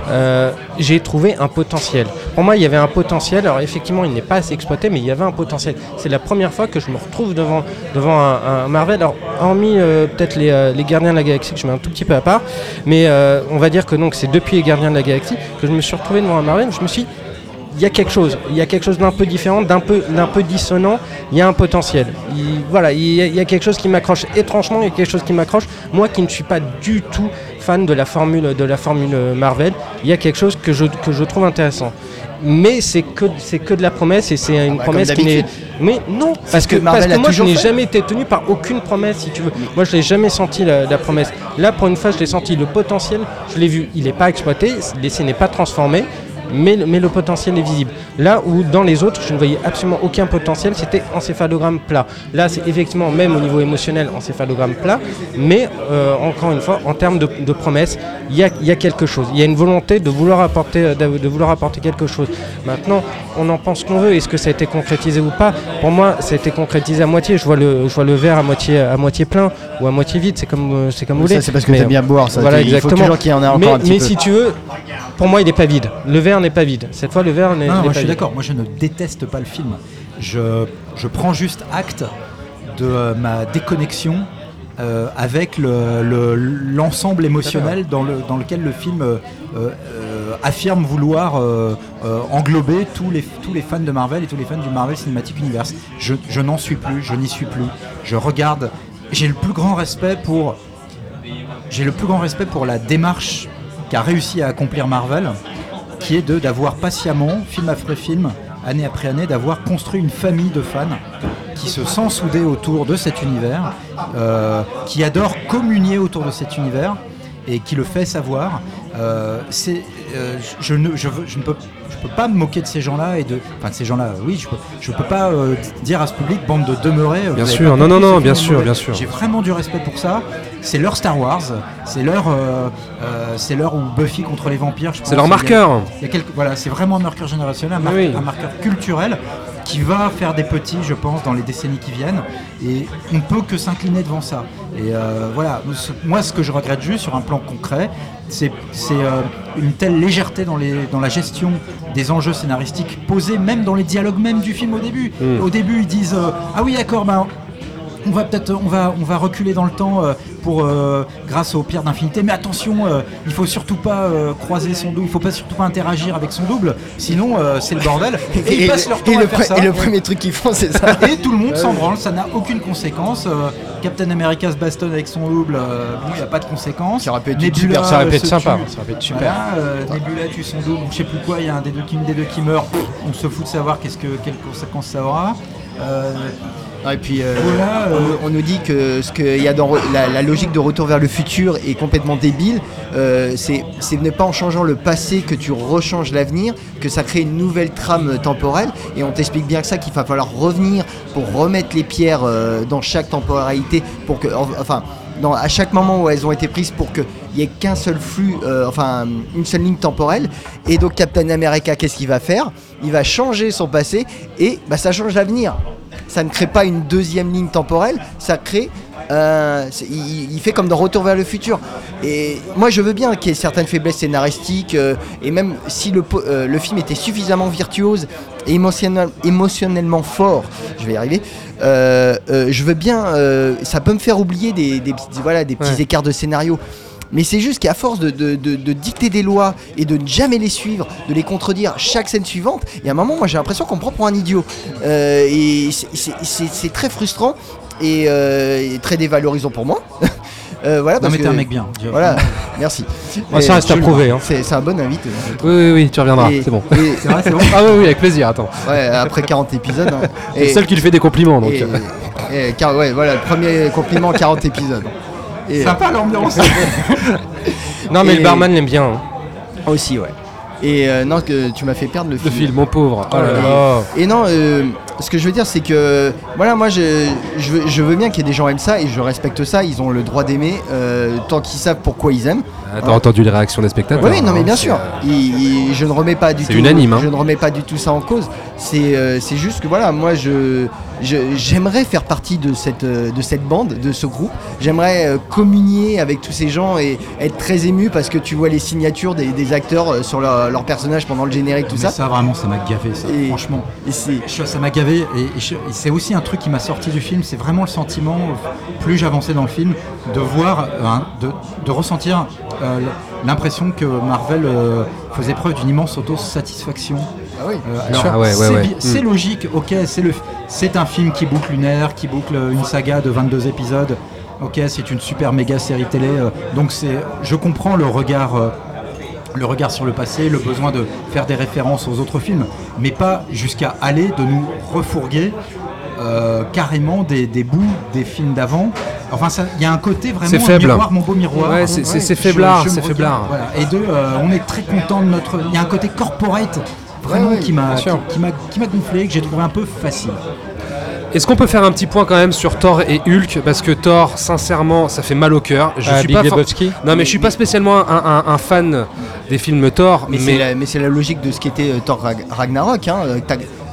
F: euh, j'ai trouvé un potentiel. Pour moi, il y avait un potentiel. Alors effectivement, il n'est pas assez exploité, mais il y avait un potentiel. C'est la première fois que je me retrouve devant, devant un, un Marvel. Alors, hormis euh, peut-être les, les Gardiens de la Galaxie, que je un tout petit peu à part, mais euh, on va dire que donc c'est depuis les Gardiens de la Galaxie que je me suis retrouvé devant un Marvel. Je me suis dit, il y a quelque chose, il y a quelque chose d'un peu différent, d'un peu, peu dissonant, il y a un potentiel. Il- voilà, il y a quelque chose qui m'accroche étrangement, il y a quelque chose qui m'accroche. Moi qui ne suis pas du tout fan de la formule, de la formule Marvel, il y a quelque chose que je, que je trouve intéressant. Mais c'est que, c'est que de la promesse et c'est une
E: bah,
F: promesse qui n'est. Mais non, parce
E: ce
F: que,
E: que Marvel
F: parce que
E: a
F: moi je n'ai jamais été tenu par aucune promesse, si tu veux. Moi je l'ai jamais senti la, la promesse. Là pour une fois je l'ai senti, le potentiel, je l'ai vu, il n'est pas exploité, l'essai n'est pas transformé. Mais, le- mais le potentiel est visible. Là où dans les autres, je ne voyais absolument aucun potentiel, c'était encéphalogramme plat. Là, c'est effectivement, même au niveau émotionnel, encéphalogramme plat, mais euh, encore une fois, en termes de, de promesses, il y a, y a quelque chose. Il y a une volonté de vouloir, apporter, euh, de, de vouloir apporter quelque chose. Maintenant, on en pense qu'on veut. Est-ce que ça a été concrétisé ou pas? Pour moi, ça a été concrétisé à moitié. Je vois le, je vois le verre à moitié, à moitié plein ou à moitié vide. C'est comme, euh, c'est comme vous
E: Ça,
F: voulez.
E: c'est parce que
F: Mais,
E: t'aimes bien boire, ça.
F: Voilà,
E: Il faut
F: exactement.
E: toujours qu'il y en ait encore
F: mais,
E: un petit
F: mais
E: peu.
F: si tu veux, pour moi, il n'est pas vide. Le verre n'est pas vide. Cette fois, le verre n'est
G: Non, moi
F: pas
G: je suis d'accord, moi je ne déteste pas le film. Je, je prends juste acte de euh, ma déconnexion euh, avec le- le- l'ensemble émotionnel dans, le, dans lequel le film euh, affirme vouloir englober tous les, tous les fans de Marvel et tous les fans du Marvel Cinematic Universe. Je, je n'en suis plus, je n'y suis plus. Je regarde, j'ai le plus grand respect pour j'ai le plus grand respect pour la démarche qu'a réussi à accomplir Marvel, qui est de d'avoir patiemment, film après film, année après année, d'avoir construit une famille de fans qui se sent soudés autour de cet univers, euh, qui adore communier autour de cet univers et qui le fait savoir. Euh, euh, je, ne, je, je je peux pas me moquer de ces gens-là et de, enfin de ces gens-là. Oui, je peux, je peux pas euh, dire à ce public bande de demeurés. euh,
D: Bien sûr, non, non, non, bien sûr, bien sûr.
G: J'ai vraiment du respect pour ça. C'est leur Star Wars, c'est leur, euh, euh, c'est leur où Buffy contre les vampires.
D: C'est leur
G: Il y a-
D: marqueur.
G: il y a quelques- voilà, c'est vraiment un marqueur générationnel, un, mar-
D: Oui.
G: un marqueur culturel qui va faire des petits, je pense, dans les décennies qui viennent. Et on ne peut que s'incliner devant ça. Et euh, voilà, moi, ce que je regrette juste sur un plan concret, c'est euh, une telle légèreté dans, les, dans la gestion des enjeux scénaristiques posés, même dans les dialogues même du film au début.
D: Mm.
G: Au début, ils disent euh, Ah oui, d'accord, ben, on va peut-être on va, on va reculer dans le temps euh, pour euh, grâce aux pierres d'infinité. Mais attention euh, il faut surtout pas croiser son double. Il faut pas surtout pas interagir avec son double. Sinon c'est le bordel. Et, ils passent leur
E: et
G: temps
E: le
G: à faire ça.
E: et le premier truc qu'ils font, c'est ça.
G: et tout le monde s'en branle. Ça n'a aucune conséquence. Captain America se bastonne avec son double. Bon il n'y a pas de conséquences
E: Ça aurait pu être
G: Nebula,
E: super-
F: ça aurait pu être sympa,
G: tue.
F: ça aurait pu être super.
G: Voilà, euh, Nebula tue son double. Je sais plus quoi. Il y a un des deux qui, une des deux qui meurt. On se fout de savoir qu'est-ce que quelles conséquences ça aura. Euh,
E: Et puis, euh,
G: Voilà, euh,
E: on, on nous dit que ce qu'il y a dans re- la, la logique de retour vers le futur est complètement débile. Euh, c'est c'est ne pas en changeant le passé que tu rechanges l'avenir, que ça crée une nouvelle trame temporelle. Et on t'explique bien que ça, qu'il va falloir revenir pour remettre les pierres dans chaque temporalité, pour que, enfin, dans, à chaque moment où elles ont été prises pour qu'il n'y ait qu'un seul flux, euh, enfin une seule ligne temporelle. Et donc Captain America, qu'est-ce qu'il va faire? Il va changer son passé et bah, ça change l'avenir. Ça ne crée pas une deuxième ligne temporelle, ça crée... euh, il, il fait comme dans Retour vers le futur. Et moi je veux bien qu'il y ait certaines faiblesses scénaristiques, euh, et même si le, euh, le film était suffisamment virtuose et émotionnel- émotionnellement fort, je vais y arriver, euh, je veux bien, ça peut me faire oublier des, voilà, des petits
D: Ouais.
E: écarts de scénario. Mais c'est juste qu'à force de, de- de- de dicter des lois et de ne jamais les suivre, de les contredire chaque scène suivante, il y a un moment, moi j'ai l'impression qu'on me prend pour un idiot. Euh, et c'est- très frustrant et, euh, et très dévalorisant pour moi. Euh, voilà,
G: Non,
E: parce
G: mais t'es un mec bien.
E: Voilà, merci.
F: Ça reste à prouver, hein.
E: C'est un bon invité. je trouve.
D: Oui, oui, oui, tu reviendras, c'est bon.
E: et-
G: C'est vrai, c'est bon.
D: Ah oui, oui, avec plaisir, attends.
E: Ouais, après 40 épisodes. hein.
D: C'est le seul qui lui fait des compliments, donc.
E: et- et- car- ouais, voilà, le premier compliment 40 épisodes. Et,
G: Sympa l'ambiance.
F: Non, mais
E: Et-
F: le barman l'aime bien. hein.
E: Aussi, ouais. Et euh, non, que tu m'as fait perdre le
D: Le
E: film.
D: film, mon pauvre. Oh là là.
F: Oh.
E: Et non, euh, ce que je veux dire, c'est que voilà, moi, je, je, veux, je veux bien qu'il y ait des gens aiment ça et je respecte ça. Ils ont le droit d'aimer euh, tant qu'ils savent pourquoi ils aiment.
D: T'as entendu les réactions des spectateurs
E: Oui, non, mais
D: hein,
E: bien
D: c'est,
E: sûr.
D: euh,
E: Il- il- je ne remets pas du
D: C'est
E: tout.
D: unanime, hein.
E: Je ne remets pas du tout ça en cause. C'est euh, c'est juste que voilà, moi, je- j'aimerais faire partie de cette euh, de cette bande, de ce groupe. J'aimerais euh, communier avec tous ces gens et être très ému parce que tu vois les signatures des, des acteurs euh, sur leur, leur personnage pendant le générique, tout
G: Mais
E: ça.
G: ça, vraiment, ça m'a gavé, ça,
E: Et-
G: franchement.
E: et
G: Ça m'a gavé, et, c'est aussi un truc qui m'a sorti du film, c'est vraiment le sentiment, plus j'avançais dans le film, de voir, hein, de, de ressentir euh, l'impression que Marvel euh, faisait preuve d'une immense autosatisfaction.
E: Ah oui.
G: Euh.
D: Ah ouais, ouais,
G: c'est
D: ouais.
G: bi- c'est
D: Mm.
G: logique, ok, c'est le, c'est un film qui boucle une ère, qui boucle une saga de 22 épisodes. Ok, c'est une super méga série télé. euh, donc c'est, je comprends le regard, euh, le regard sur le passé, le besoin de faire des références aux autres films, mais pas jusqu'à aller de nous refourguer euh, carrément des, des bouts des films d'avant. Enfin, il y a un côté vraiment
D: C'est faible.
G: miroir, mon beau miroir.
D: Ouais, c'est- faiblard, c'est faiblard.
G: voilà. Et deux, euh, on est très content de notre. Il y a un côté corporate vraiment
E: Ouais, ouais,
G: qui m'a
D: bien sûr.
G: qui m'a qui m'a gonflé, que j'ai trouvé un peu facile.
D: Est-ce qu'on peut faire un petit point quand même sur Thor et Hulk? Parce que Thor, sincèrement, ça fait mal au cœur. Je
F: Ah,
D: suis
F: Big
D: pas for-
F: Lebowski
D: Non, mais je suis pas spécialement un, un- un fan des films Thor,
E: Mais,
D: mais,
E: c'est la, mais c'est la logique de ce qu'était euh, Thor Rag- Ragnarok, hein, euh,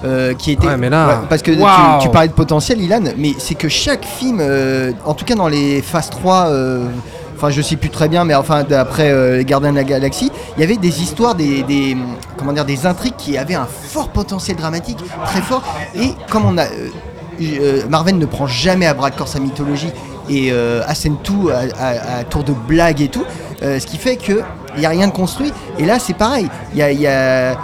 E: euh, qui était.
D: Ouais, mais là-
E: parce que tu- parlais de potentiel, Ilan, mais c'est que chaque film, euh, en tout cas dans les phases 3, euh, enfin je sais plus très bien, mais enfin d'après euh, les Gardiens de la Galaxie, il y avait des histoires, des, comment dire, des intrigues qui avaient un fort potentiel dramatique, très fort. Et comme on a, euh, euh, Marvel ne prend jamais à bras le corps sa mythologie et euh, assène tout à, tour de blague et tout, euh, ce qui fait que il n'y a rien de construit. Et là, c'est pareil. Il y a,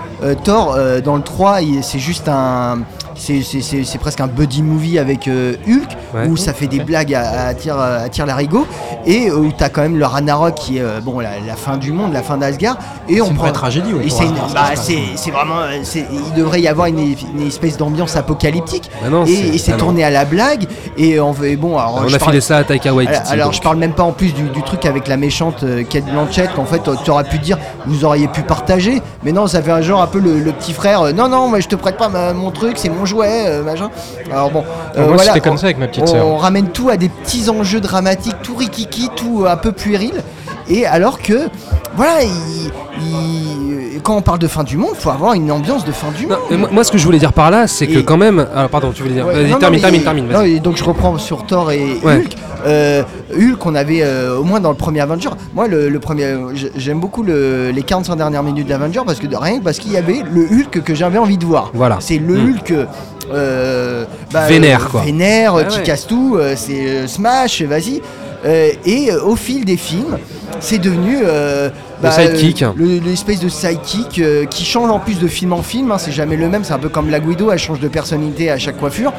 E: Thor dans le 3, il- c'est juste un. C'est presque un buddy movie avec euh, Hulk,
D: Ouais.
E: où ça fait des blagues à, à tire, à tire larigot, et où tu as quand même le Ragnarok qui est euh, bon, la, la fin du monde, la fin d'Asgard. Et
G: C'est
E: on
G: une
E: prend.
G: vraie tragédie, ouais,
E: et
G: pour
E: c'est bah, vraiment. euh, Il devrait y avoir une, une espèce d'ambiance apocalyptique.
D: Bah non,
E: et
D: c'est-
E: et
D: ah
E: tourné à la blague. Et on veut. Bon, alors.
D: on a
E: parle-
D: filé ça à Taika Waititi.
E: alors, je parle même pas en plus du, du truc avec la méchante euh, Kate Blanchett qu'en fait tu aurais pu dire vous auriez pu partager mais non ça fait un genre un peu le, le petit frère euh, non non moi je te prête pas ma- mon truc c'est mon jouet euh, machin. Alors bon
F: moi, c'était comme ça avec ma petite
E: on,
F: sœur.
E: on ramène tout à des petits enjeux dramatiques tout rikiki tout un peu puéril. Et alors que voilà il- il- quand on parle de fin du monde faut avoir une ambiance de fin du monde
D: moi, moi, ce que je voulais dire par là, c'est que quand même. Alors, pardon, tu voulais dire.
E: Ouais, non, non,
D: termine,
E: mais-
D: termine, termine.
E: non,
D: vas-y.
E: et donc je reprends sur Thor et
D: Ouais.
E: Hulk. Euh, Hulk, on avait euh, au moins dans le premier Avenger. Moi, le, le premier, j'aime beaucoup le- les 45 dernières minutes d'Avenger parce que de rien que parce qu'il y avait le Hulk que j'avais envie de voir.
D: Voilà.
E: C'est le
D: Mm.
E: Hulk. euh, bah,
D: Vénère,
E: euh,
D: quoi.
E: Vénère, euh,
D: Ouais,
E: qui
D: ouais.
E: casse tout. euh, c'est euh, Smash, vas-y. Euh, et euh, au fil des films, c'est devenu euh,
D: Le sidekick.
E: euh, le- l'espèce de sidekick euh, qui change en plus de film en film. hein, c'est jamais le même. C'est un peu comme la Guido, elle change de personnalité à chaque coiffure.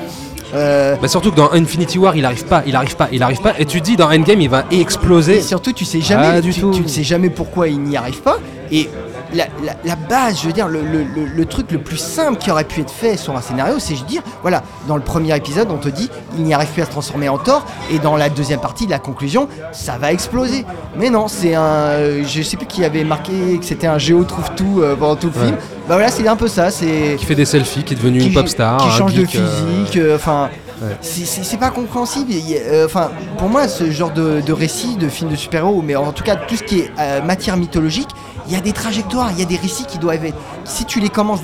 E: Euh,
D: Bah, surtout que dans Infinity War, il arrive pas, il arrive pas, il arrive pas. Et tu te dis, dans Endgame, il va exploser.
E: Et surtout, tu sais jamais,
D: Ah, du
E: tu,
D: tout.
E: tu ne sais jamais pourquoi il n'y arrive pas. Et la, la- la base, je veux dire, le, le- le- le truc le plus simple qui aurait pu être fait sur un scénario, c'est de dire, voilà, dans le premier épisode, on te dit, il n'y arrive plus à se transformer en Thor, et dans la deuxième partie, la conclusion, ça va exploser. Mais non, c'est un, euh, je sais plus qui avait marqué que c'était un géo trouve tout euh, pendant tout le
D: Ouais.
E: film. Bah voilà, c'est un peu ça. C'est
D: Qui fait des selfies, qui est devenu
E: qui-
D: une pop star.
E: qui change de
D: geek, euh,
E: physique, euh, enfin,
D: Ouais.
E: c'est- pas compréhensible. Euh, Enfin, pour moi, ce genre de, de récit, de film de super-héros, mais en tout cas tout ce qui est euh, matière mythologique, il y a des trajectoires, il y a des récits qui doivent être. Si tu les commences,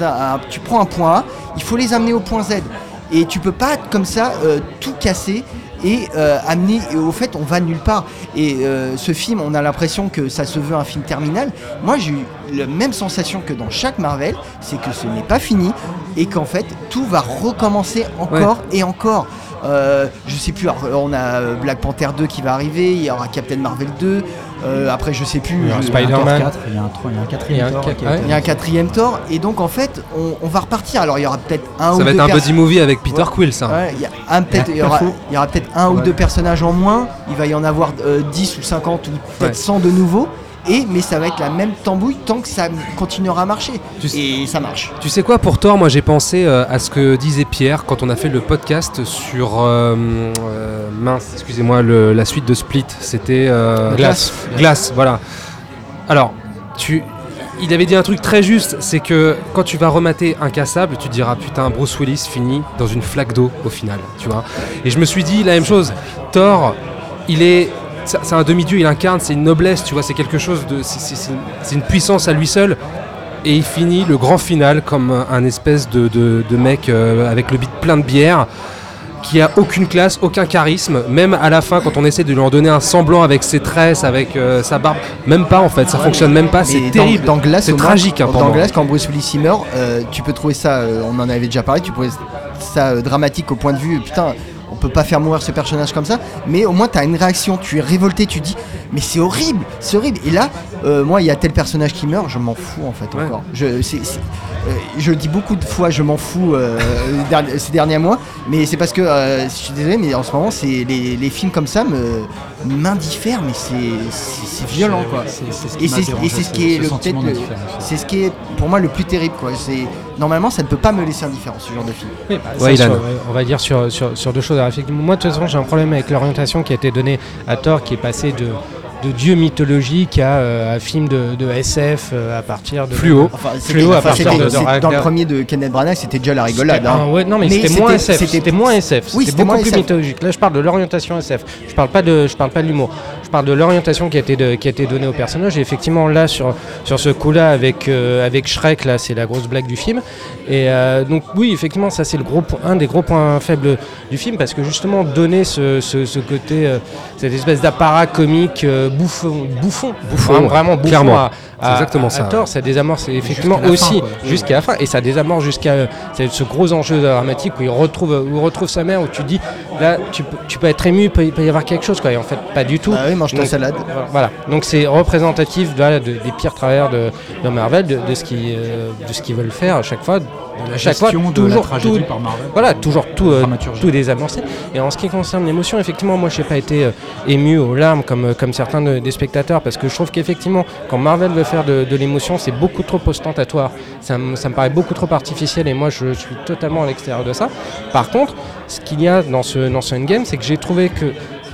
E: tu prends un point A, il faut les amener au point Z, et tu peux pas comme ça euh, tout casser. Et euh, amener, et au fait, on va nulle part. Et euh, ce film, on a l'impression que ça se veut un film terminal. Moi, j'ai eu la même sensation que dans chaque Marvel, c'est que ce n'est pas fini et qu'en fait, tout va recommencer encore et encore. Euh, je sais plus, alors, on a Black Panther 2 qui va arriver, il y aura Captain Marvel 2, euh, après je sais plus.
G: Il y a un
E: je-
G: Spider-Man. Thor 4, il y a un trois- il y a un quatrième
F: Il y a un
G: Thor
F: ouais.
E: il y a un quatrième Thor, et donc en fait, on, on va repartir. Alors il y aura peut-être un ou
D: Ça va
E: deux
D: être un movie avec Peter
E: Ouais.
D: Quill, ça.
E: Ouais, il y a un peut-être, il y aura, peut-être un ou deux personnages en moins. Il va y en avoir euh, 10 ou 50 ou peut-être
D: Ouais.
E: 100 de nouveaux. Et mais ça va être la même tambouille tant que ça continuera à marcher.
D: Tu sais-
E: Et ça marche.
D: Tu sais quoi, pour Thor, moi j'ai pensé euh, à ce que disait Pierre quand on a fait le podcast sur. euh, euh, mince, excusez-moi, la suite de Split. C'était. euh,
F: Glace.
D: Glace, voilà. Alors, tu. il avait dit un truc très juste, c'est que quand tu vas remater Incassable, tu te diras putain Bruce Willis finit dans une flaque d'eau au final, tu vois. Et je me suis dit la même chose. Thor, il est, c'est un demi-dieu, il incarne, c'est une noblesse, tu vois, c'est quelque chose de, c'est- une- puissance à lui seul. Et il finit le grand final comme un, espèce de, de- de mec euh, avec le bit plein de bière qui a aucune classe, aucun charisme, même à la fin quand on essaie de lui en donner un semblant avec ses tresses, avec euh, sa barbe, même pas en fait, ça fonctionne même pas, c'est
E: dans-
D: terrible,
E: Dans Glass,
D: c'est tragique hein,
E: Dans. Glass, quand Bruce Willis meurt, euh, tu peux trouver ça, euh, on en avait déjà parlé, tu pourrais ça euh, dramatique au point de vue, putain, peut pas faire mourir ce personnage comme ça, mais au moins tu as une réaction, tu es révolté, tu dis, mais c'est horrible, c'est horrible. Et là, euh, moi, il y a tel personnage qui meurt, je m'en fous en fait encore. Je, c'est- c'est- euh, je le dis beaucoup de fois, je m'en fous euh, derni- ces derniers mois, mais c'est parce que, euh, je suis désolé, mais en ce moment, c'est les, les films comme ça me m'indiffèrent, mais c'est violent quoi.
G: C'est- c'est ce qui
E: Et c'est
G: dérangé,
E: et c'est ce qui est le peut-être le- c'est ce qui est pour moi le plus terrible quoi. C'est normalement ça ne peut pas me laisser indifférent ce genre de film.
F: Oui, bah, sur- on va dire sur, sur, sur deux choses. Alors, moi, de toute façon, j'ai un problème avec l'orientation qui a été donnée à tort, qui est passé de, de dieu mythologique à, euh, à film de, de SF euh, à partir de.
D: Fluo.
E: Enfin,
F: Fluo à partir de,
E: dans le premier de Kenneth Branagh, c'était déjà la rigolade. Hein.
F: ouais, non, mais, c'était moins SF.
E: c'était-
F: moins SF.
E: Oui,
F: C'était
E: c'était moins
F: beaucoup plus
E: SF.
F: mythologique. Là, je parle de l'orientation SF. Je parle pas de, je parle pas de l'humour. Je parle de l'orientation qui a été de- qui a été donnée au personnage. Et effectivement, là, sur sur ce coup-là, avec euh, avec Shrek, là, c'est la grosse blague du film. Et euh, donc, oui, effectivement, ça c'est le gros, po- un des gros points faibles du film parce que justement donner ce, ce, ce côté, euh, cette espèce d'apparat comique bouffon, bouffon,
D: Bouffon,
F: vraiment,
D: ouais.
F: vraiment bouffon
D: Clairement.
F: à,
D: exactement
F: à-
D: ça,
F: à tort, ça désamorce effectivement aussi jusqu'à la fin et ça désamorce jusqu'à ce gros enjeu dramatique où il retrouve où il retrouve sa mère où tu dis là tu peux, tu peux être ému il peut, il peut y avoir quelque chose quoi et en fait pas du tout
E: Ah oui, mange ta
F: Donc,
E: salade.
F: voilà. Donc c'est représentatif voilà, de- des pires travers de, de Marvel de, de ce qu'ils euh, de ce qu'ils veulent faire à chaque fois.
G: La
F: à chaque fois
G: de la
F: toujours tout-
G: par Marvel.
F: voilà toujours tout euh, tout désamorcé. Et en ce qui concerne l'émotion effectivement moi je n'ai pas été euh, ému aux larmes comme, euh, comme certains de- des spectateurs parce que je trouve qu'effectivement quand Marvel veut faire de, de l'émotion c'est beaucoup trop ostentatoire. Ça, me- ça me paraît beaucoup trop artificiel et moi je suis totalement à l'extérieur de ça. Par contre ce qu'il y a dans ce, dans ce endgame c'est que j'ai trouvé que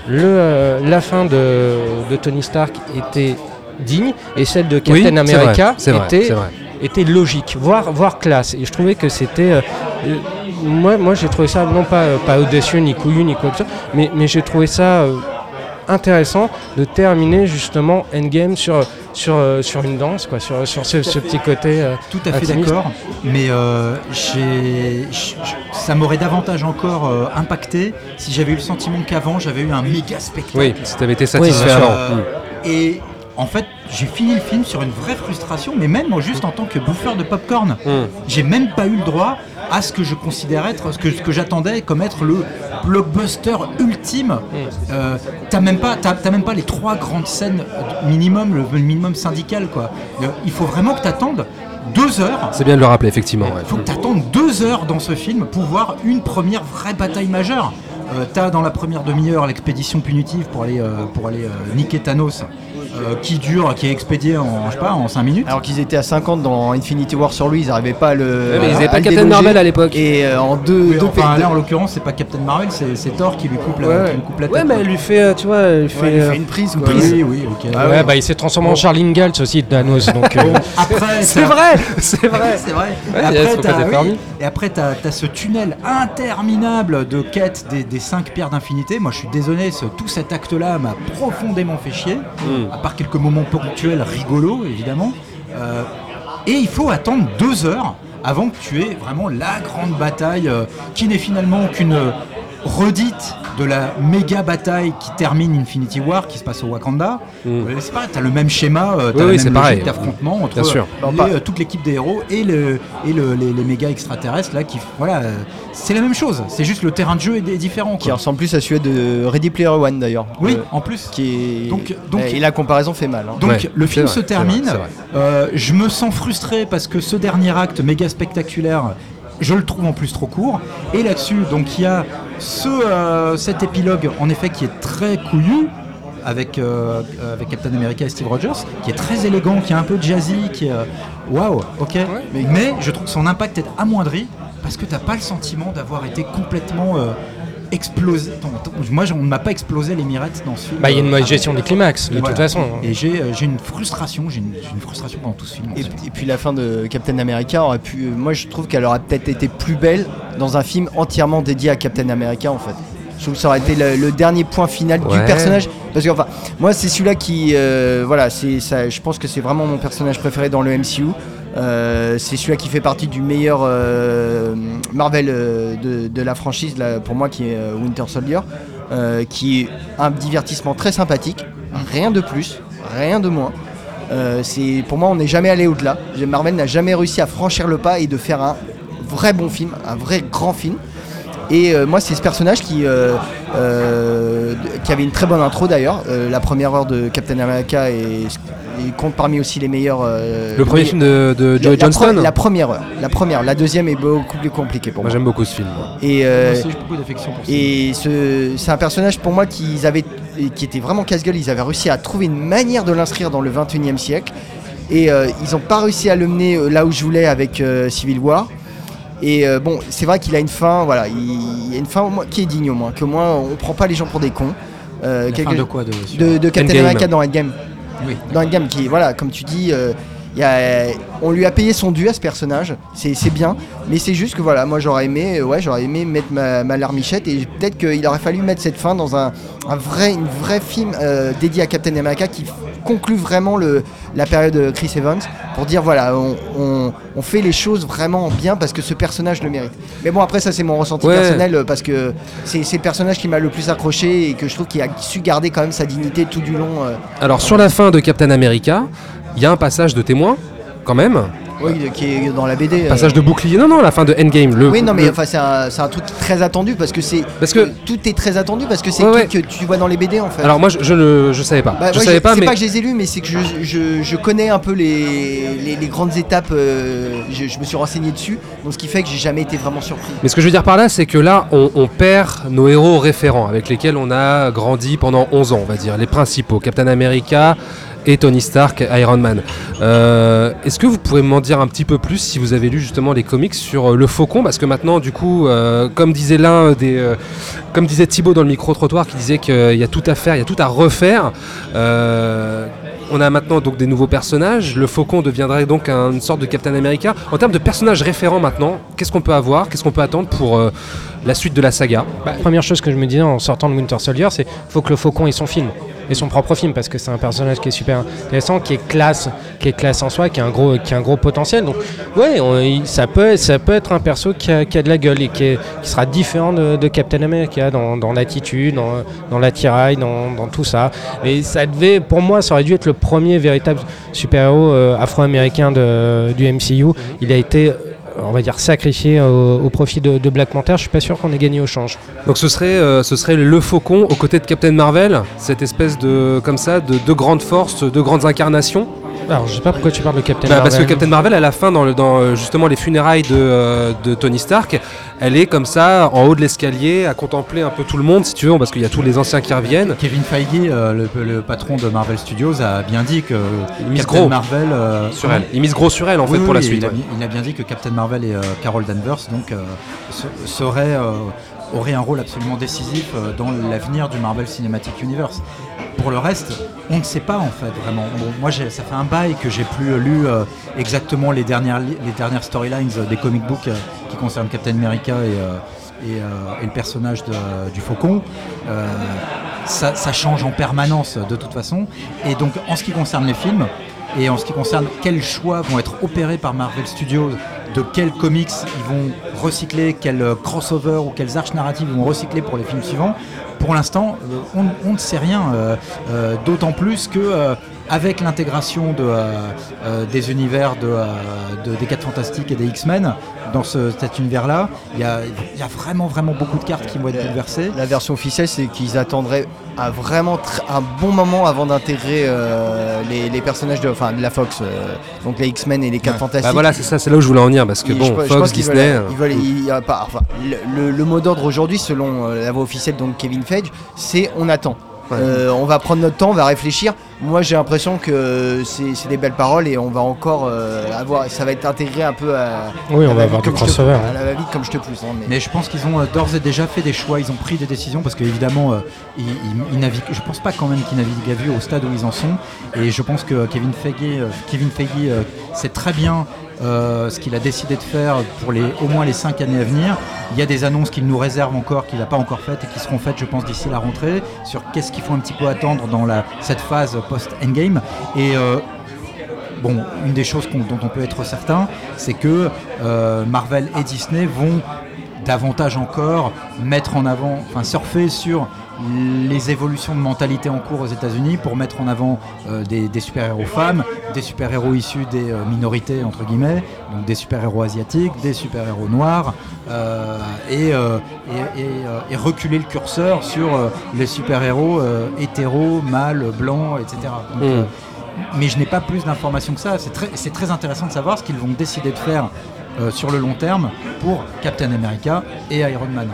F: le, euh, la fin de, de Tony Stark était digne et celle de Captain
D: Oui,
F: America
D: vrai, c'est vrai,
F: était, logique, voire, voire classe. Et je trouvais que c'était. euh, euh, moi, moi j'ai trouvé ça non pas, pas audacieux, ni couillu, ni quoi que ce soit, mais, mais j'ai trouvé ça intéressant de terminer justement Endgame sur, sur, euh, sur une danse, quoi, sur, sur ce, ce petit côté. euh,
G: Tout à fait d'accord, mais euh, j- ça m'aurait davantage encore euh, impacté si j'avais eu le sentiment qu'avant j'avais eu un méga spectacle.
D: Oui, si t'avais été satisfait avant.
G: Et en fait, j'ai fini le film sur une vraie frustration, mais même juste en tant que bouffeur de popcorn.
D: Mm.
G: J'ai même pas eu le droit à ce que je considérais être, ce que, ce que j'attendais comme être le blockbuster ultime. Euh, t'as même pas, t'as, t'as même pas les trois grandes scènes minimum, le, minimum syndical quoi. Il faut vraiment que t'attendes deux heures.
D: C'est bien de le rappeler, effectivement. ouais.
G: Il faut que tu attendes deux heures dans ce film pour voir une première vraie bataille majeure. Euh, T'as dans la première demi-heure l'expédition punitive pour aller, euh, pour aller euh, niquer Thanos, euh, qui dure, qui est expédié en, je sais pas, en 5 minutes.
E: Alors qu'ils étaient à 50 dans Infinity War sur lui, ils n'arrivaient pas à le.
D: Ouais, mais ils
E: à
D: avaient pas
E: le
D: Captain
E: déloger.
D: Marvel à l'époque.
E: Et euh, en deux,
G: Oui,
E: deux
G: enfin, là en l'occurrence, c'est pas Captain Marvel, c'est c'est Thor qui lui coupe la,
D: Ouais.
G: qui lui coupe la tête.
D: Ouais, mais elle lui fait, euh, tu vois, elle lui fait,
E: Ouais, il fait une prise
G: Une prise. Oui, oui, ok.
E: Ah
F: ouais,
E: ouais.
F: bah, il s'est transformé en Charlie Galt aussi, Thanos. Donc, euh,
G: Après,
D: C'est vrai, c'est vrai.
G: C'est vrai.
F: Ouais,
G: et après, t'as
F: côté
G: oui,
F: permis.
G: et après, t'as as ce tunnel interminable de quête des, des cinq pierres d'infinité. Moi, je suis désolé, tout cet acte-là m'a profondément fait chier,
D: Mm.
G: À part quelques moments ponctuels rigolos, évidemment. Euh, et il faut attendre deux heures avant que tu aies vraiment la grande bataille euh, qui n'est finalement qu'une redite de la méga bataille qui termine Infinity War qui se passe au Wakanda.
D: Mm.
G: Euh, C'est pareil, t'as le même schéma, euh, t'as
D: Oui,
G: la
D: oui,
G: même
D: c'est
G: logique d'affrontement entre
D: Bien sûr.
G: euh, les, euh, toute l'équipe des héros et, le, et le- les, les méga extraterrestres là qui voilà c'est la même chose c'est juste le terrain de jeu est, est différent
E: Qui
G: quoi.
E: ressemble plus à celui de Ready Player One d'ailleurs.
G: oui
E: Euh,
G: en plus
E: qui est...
G: Donc- donc-
E: et la comparaison fait mal. hein.
G: donc
D: Ouais,
G: le film
D: vrai,
G: se termine
D: vrai.
G: euh, je me sens frustré parce que ce dernier acte méga spectaculaire je le trouve en plus trop court et là-dessus donc il y a ce, euh, cet épilogue en effet qui est très couillu avec, euh, avec Captain America et Steve Rogers, qui est très élégant, qui est un peu jazzy, qui est... euh, Waouh, ok. Mais, mais je trouve que son impact est amoindri parce que t'as pas le sentiment d'avoir été complètement euh, explosé. attends, attends, moi, on ne m'a pas explosé les mirettes dans ce film.
F: Bah, il y a une
G: euh,
F: mauvaise gestion des climax, de toute façon.
G: Et j'ai euh, j'ai une frustration, j'ai une, frustration dans tout ce film.
E: Et, puis la fin de Captain America aurait pu. Moi, je trouve qu'elle aurait peut-être été plus belle dans un film entièrement dédié à Captain America, en fait. Je trouve que ça aurait été le, le dernier point final
D: Ouais.
E: du personnage. Parce que, enfin, moi, c'est celui-là qui. euh, voilà, c'est ça. Je pense que c'est vraiment mon personnage préféré dans le MCU. Euh, c'est celui-là qui fait partie du meilleur euh, Marvel euh, de, la franchise, pour moi, qui est Winter Soldier. qui est un divertissement très sympathique. Rien de plus, rien de moins. Pour moi on n'est jamais allé au-delà. Marvel n'a jamais réussi à franchir le pas et de faire un vrai bon film, un vrai grand film. Et moi c'est ce personnage qui, euh, qui avait une très bonne intro d'ailleurs. Euh, la première heure de Captain America et, compte parmi aussi les meilleurs. euh,
D: Le premier
E: les-
D: film de, de
E: la-
D: Joe
E: la,
D: Johnston
E: pre- la première heure. La première. La deuxième est beaucoup plus compliquée pour
D: Moi
E: moi.
D: j'aime beaucoup ce film.
E: Et, euh,
G: Moi aussi, j'ai beaucoup d'affection pour ça.
E: et ce- c'est un personnage pour moi qu'ils avaient, et qui était vraiment casse-gueule. Ils avaient réussi à trouver une manière de l'inscrire dans le 21e siècle. Et euh, ils n'ont pas réussi à le mener là où je voulais avec euh, Civil War. Et euh, bon, c'est vrai qu'il a une fin, voilà, il, y a une fin au moins, qui est digne au moins, que moi on prend pas les gens pour des cons. Euh,
G: La
E: quelque-
G: fin de quoi de,
E: de, de Captain. America dans Endgame.
G: Oui.
E: Dans Endgame, qui voilà, comme tu dis, euh, il y a- on lui a payé son dû à ce personnage, c'est bien, mais c'est juste que voilà, moi j'aurais aimé, ouais, j'aurais aimé mettre ma, ma larmichette et peut-être qu'il aurait fallu mettre cette fin dans un, un vrai, une vraie film dédié à Captain America qui conclut vraiment le, la période de Chris Evans pour dire voilà, on, on- on fait les choses vraiment bien parce que ce personnage le mérite. Mais bon, après, ça c'est mon ressenti
D: Ouais.
E: personnel euh, parce que c'est c'est le personnage qui m'a le plus accroché et que je trouve qu'il a su garder quand même sa dignité tout du long. euh,
D: Alors sur la fin de Captain America, il y a un passage de témoin quand même.
E: Oui, qui est dans la BD. euh.
D: Passage de bouclier. Non, non, la fin de Endgame. Le,
E: Oui, non, mais
D: le-
E: enfin, c'est un, truc très attendu parce que c'est.
D: Parce que-
E: tout est très attendu parce que c'est
D: Ouais,
E: tout
D: ouais.
E: que tu vois dans les BD en fait.
D: Alors moi je, je ne je savais pas.
E: Bah,
D: je savais pas,
E: c'est
D: mais
E: pas que je les ai lus, mais c'est que je, je- je connais un peu les, les, les grandes étapes. euh, je, je me suis renseigné dessus, donc ce qui fait que j'ai jamais été vraiment surpris.
D: Mais ce que je veux dire par là, c'est que là, on, on perd nos héros référents avec lesquels on a grandi pendant 11 ans, on va dire, les principaux, Captain America et Tony Stark, Iron Man. Euh, Est-ce que vous pouvez m'en dire un petit peu plus si vous avez lu justement les comics sur euh, le Faucon? Parce que maintenant, du coup, euh, comme disait l'un des, comme disait Thibaut dans le micro trottoir, qui disait qu'il y a tout à faire, il y a tout à refaire. on a maintenant donc des nouveaux personnages. Le Faucon deviendrait donc un- une sorte de Captain America. En termes de personnages référents maintenant, qu'est-ce qu'on peut avoir? Qu'est-ce qu'on peut attendre pour la suite de la saga?
F: Bah, première chose que je me disais en sortant de Winter Soldier, c'est faut que le Faucon ait son film et son propre film parce que c'est un personnage qui est super intéressant, qui est classe, qui est classe en soi, qui a un gros, qui a un gros potentiel. Donc ouais, on- ça peut, ça peut être un perso qui a, de la gueule et qui, sera différent de, Captain America dans, l'attitude, dans, dans l'attirail, dans, tout ça. Et ça devait, pour moi, ça aurait dû être le premier véritable super-héros euh, afro-américain du MCU. Il a été on va dire sacrifié au, profit de, Black Panther, je suis pas sûr qu'on ait gagné au change.
D: Donc ce serait, euh, ce serait le Faucon aux côtés de Captain Marvel, cette espèce de, comme ça, de deux grandes forces, de grandes incarnations.
F: Alors je sais pas pourquoi tu parles de Captain
D: Bah,
F: Marvel.
D: Parce que Captain Marvel, à la fin, dans, le, dans euh, justement les funérailles de, euh, de Tony Stark, elle est comme ça, en haut de l'escalier, à contempler un peu tout le monde, si tu veux, parce qu'il y a tous les anciens qui reviennent.
G: Kevin Feige, euh, le, le patron de Marvel Studios, a bien dit que
D: mise
G: Captain
D: gros
G: Marvel euh,
D: sur elle. Il mise gros sur elle, en
G: Oui,
D: fait, pour
G: oui,
D: la
G: il
D: suite.
G: a,
D: ouais.
G: bi- il a bien dit que Captain Marvel et euh, Carol Danvers donc, euh, se- seraient, auraient un rôle absolument décisif euh, dans l'avenir du Marvel Cinematic Universe. Pour le reste, on ne sait pas en fait vraiment. Moi, ça fait un bail que j'ai plus euh, lu euh, exactement les dernières, les dernières storylines des comic books qui concernent Captain America et, et, le personnage du Faucon. Ça change en permanence de toute façon. Et donc, en ce qui concerne les films, et en ce qui concerne quels choix vont être opérés par Marvel Studios, de quels comics ils vont recycler, quels euh, crossover ou quelles arches narratives ils vont recycler pour les films suivants, pour l'instant, euh, on, ne sait rien. euh, D'autant plus que avec l'intégration de, euh, euh, des univers de, euh, de- des 4 Fantastiques et des X-Men dans ce, cet univers-là, il y a, il y a vraiment vraiment beaucoup de cartes qui vont être bouleversées.
E: La version officielle, c'est qu'ils attendraient un vraiment un bon moment avant d'intégrer euh, les, les personnages de, enfin, de la Fox, euh, donc les X-Men et les 4 Fantastiques.
D: Bah voilà, c'est ça, c'est là où je voulais en venir, parce que
E: Et
D: bon,
E: je, je
D: Fox,
E: pense qu'ils
D: Disney.
E: veulent- ils veulent- enfin, le, le- le mot d'ordre aujourd'hui, selon euh, la voix officielle, donc Kevin Feige, c'est on attend. Euh, on va prendre notre temps, on va réfléchir. Moi, j'ai l'impression que c'est des belles paroles et on va encore euh, avoir. Ça va être intégré un peu à.
F: Oui, on
E: à
F: va
E: la
F: avoir
E: vie
F: du
E: comme je te-
F: crossover,
E: À la va-vite comme je te pousse. hein, mais-
G: Mais je pense qu'ils ont euh, d'ores et déjà fait des choix, ils ont pris des décisions parce qu'évidemment, ils, ils- ils naviguent. Je pense pas quand même qu'ils naviguent à vue au stade où ils en sont. Et je pense que Kevin Feige, euh, Kevin Feige euh, sait très bien euh, ce qu'il a décidé de faire pour les, au moins les cinq années à venir. Il y a des annonces qu'il nous réserve encore, qu'il n'a pas encore faites et qui seront faites, je pense, d'ici la rentrée sur qu'est-ce qu'il faut un petit peu attendre dans la, cette phase post-endgame. Et euh, Bon, une des choses dont on peut être certain, c'est que euh, Marvel et Disney vont davantage encore mettre en avant, enfin surfer sur les évolutions de mentalité en cours aux États-Unis pour mettre en avant euh, des, des super-héros femmes, des super-héros issus des euh, minorités entre guillemets, donc des super-héros asiatiques, des super-héros noirs, euh, et, et- et, et reculer le curseur sur les super-héros hétéros, mâles, blancs, etc. Donc,
D: Mm.
G: euh, mais je n'ai pas plus d'informations que ça. C'est très, intéressant de savoir ce qu'ils vont décider de faire sur le long terme pour Captain America et Iron Man.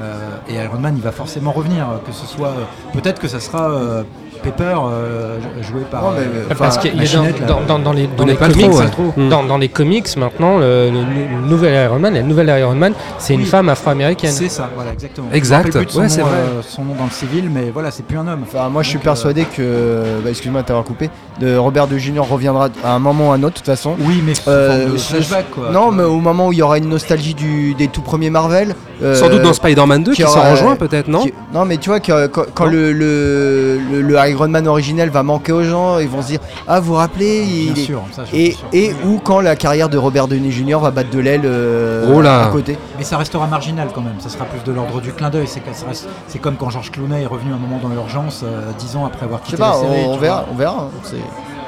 G: Euh, et Iron Man, il va forcément revenir, que ce soit euh, peut-être que ça sera euh, Pepper euh, joué par
E: Non, mais,
G: euh,
E: enfin,
F: Parce qu'il y a dans,
G: là.
F: dans- dans les, dans
D: On
F: les
D: n'est pas
F: comics,
D: trop, ouais.
F: hein,
D: Mm.
F: dans, dans les comics maintenant, le, le nou- nouvel Iron Man, la nouvelle Iron Man, c'est une femme afro-américaine.
G: C'est ça, voilà, exactement.
D: Exact. Ouais, c'est
G: nom,
D: vrai.
G: euh, son nom dans le civil, mais voilà, c'est plus un homme.
E: Enfin, moi, je suis
G: euh,
E: persuadé que. bah, Excuse-moi de t'avoir coupé. De Robert De Junior reviendra à un moment ou à un autre, de toute façon.
G: Oui, mais
E: Euh,
G: flashback, quoi.
E: Non, mais au moment où il y aura une nostalgie du, des tout premiers Marvel. euh,
D: Sans doute dans Spider-Man 2 qui, s'en
E: aura-
D: rejoint peut-être, non
E: qui- Non, mais tu vois, que, quand, quand le, le, le- le Iron Man originel va manquer aux gens, ils vont se dire Ah, vous vous rappelez il
G: Bien
E: est-
G: sûr, ça, je
E: Et,
G: suis sûr.
E: et ou quand la carrière de Robert Downey Jr. va battre de l'aile euh,
D: Oh là.
E: à côté.
G: Mais ça restera marginal quand même, ça sera plus de l'ordre du clin d'œil. C'est, que ça reste- c'est comme quand Georges Clooney est revenu un moment dans l'urgence, euh, dix ans après avoir
E: Je sais
G: quitté
E: pas,
G: la série.
E: on, on
G: tu
E: verra.
G: vois.
E: On verra hein, c'est-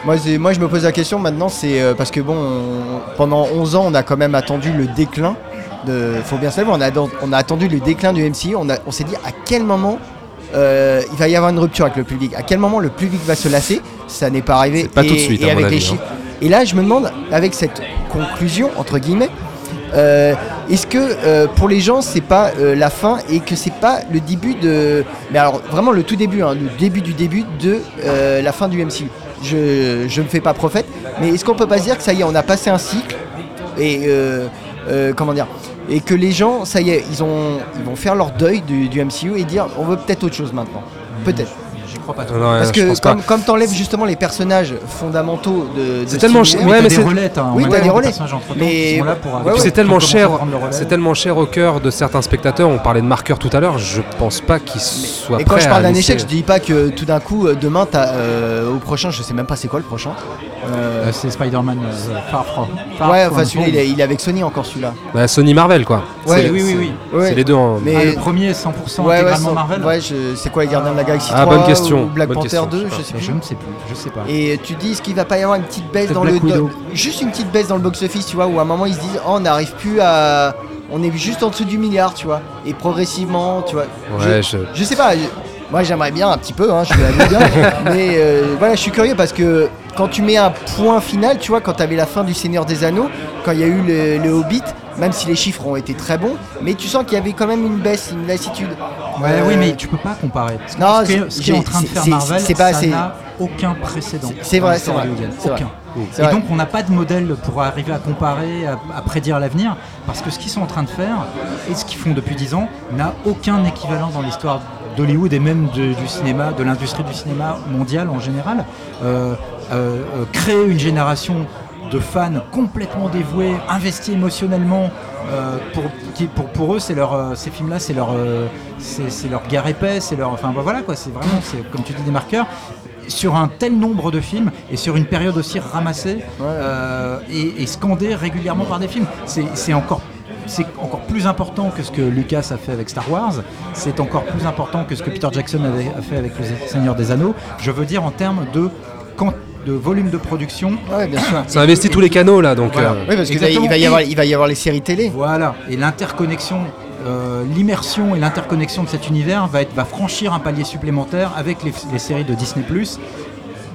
E: Moi, c'est- moi, je me pose la question maintenant, c'est euh, parce que bon, on- pendant 11 ans, on a quand même attendu le déclin. De, faut bien savoir, on a, on a attendu le déclin du MCU. On, a- on s'est dit à quel moment euh, il va y avoir une rupture avec le public. À quel moment le public va se lasser Ça n'est pas arrivé.
D: Pas
E: et,
D: tout de suite,
E: et avec les
D: hein.
E: Et là, je me demande, avec cette conclusion entre guillemets, euh, est-ce que euh, pour les gens c'est pas euh, la fin et que c'est pas le début de mais alors vraiment le tout début hein, le début du début de la fin du MCU je je me fais pas prophète mais est-ce qu'on peut pas se dire que ça y est on a passé un cycle et comment dire et que les gens ça y est ils ont ils vont faire leur deuil du, du MCU et dire on veut peut-être autre chose maintenant. Peut-être
G: crois pas trop.
D: Non, non,
E: parce que comme, comme t'enlèves justement les personnages fondamentaux de, de
D: C'est tellement
E: cet
D: ch-
E: univers,
D: ouais, mais
G: t'as
D: c'est-
G: des relais,
E: Oui, t'as
G: temps
E: des relais.
G: entre-temps
E: Mais-
G: qui sont là pour
E: ouais,
G: avec-
E: ouais.
D: c'est tellement cher, c'est tellement cher au cœur de certains spectateurs. On parlait de marqueurs tout à l'heure. Je pense pas qu'ils soient
E: Et quand je parle d'un échec, je dis pas que tout d'un coup, euh, demain, t'as, euh, au prochain, je sais même pas c'est quoi le prochain. Euh,
G: c'est Spider-Man euh, Far From.
E: Ouais, enfin celui-là, il est, il est avec Sony encore celui-là.
D: Bah, Sony Marvel quoi.
E: Ouais,
G: oui, oui, oui.
D: C'est les deux en.
E: Mais-
G: Ah, le premier 100%
E: ouais, ouais,
G: intégralement Marvel
E: Ouais, je- c'est quoi les Gardiens de la Galaxie
D: Ah,
E: 3
D: bonne question,
E: ou Black
D: bonne
E: Panther
D: question,
E: 2,
D: je sais
E: je
D: pas.
E: sais
G: Je
E: plus.
G: ne sais plus, je sais pas.
E: Et tu dis, est-ce qu'il va pas y avoir une petite baisse dans le.
G: Black
E: juste une petite baisse dans le box-office, tu vois, où à un moment ils se disent, oh, on n'arrive plus à. On est juste en dessous du milliard, tu vois. Et progressivement, tu vois.
D: Ouais,
E: je,
D: je-
E: je sais pas. je- Moi j'aimerais bien un petit peu, hein, je suis allé bien, mais euh, voilà, je suis curieux parce que quand tu mets un point final, tu vois, quand tu avais la fin du Seigneur des Anneaux, quand il y a eu le, le Hobbit, même si les chiffres ont été très bons, mais tu sens qu'il y avait quand même une baisse, une lassitude.
G: Ouais,
E: Euh,
G: oui, mais tu peux pas comparer. Ce,
E: Non,
G: ce qui est,
E: c'est-
G: ce qui est en train de faire Marvel,
E: c'est pas
G: ça n'a aucun précédent.
E: C'est vrai, c'est vrai.
G: Aucun. Et
E: vrai.
G: donc on n'a pas de modèle pour arriver à comparer, à, à prédire l'avenir, parce que ce qu'ils sont en train de faire et ce qu'ils font depuis 10 ans n'a aucun équivalent dans l'histoire d'Hollywood et même de- du cinéma, de l'industrie du cinéma mondial en général. Euh, euh, euh, créer une génération de fans complètement dévoués, investis émotionnellement. euh, pour, pour, pour eux, leur, euh, ces films-là, c'est leur, euh, leur guerre épais, c'est leur, enfin voilà quoi, c'est vraiment, comme tu dis des marqueurs sur un tel nombre de films et sur une période aussi ramassée et, scandée régulièrement par des films. C'est encore c'est encore plus important que ce que Lucas a fait avec Star Wars, c'est encore plus important que ce que Peter Jackson a fait avec Le Seigneur des Anneaux. Je veux dire en termes de, quand, de volume de production.
E: Ouais, bien sûr.
D: Ça investit tous les canaux là, donc.
G: Voilà.
D: euh,
E: Oui, parce qu'il va,
G: Exactement.
E: il va y
G: Et-
E: avoir, il va y avoir les séries télé.
G: Voilà, et l'interconnexion, euh, l'immersion et l'interconnexion de cet univers va, être, va franchir un palier supplémentaire avec les, les séries de Disney ⁇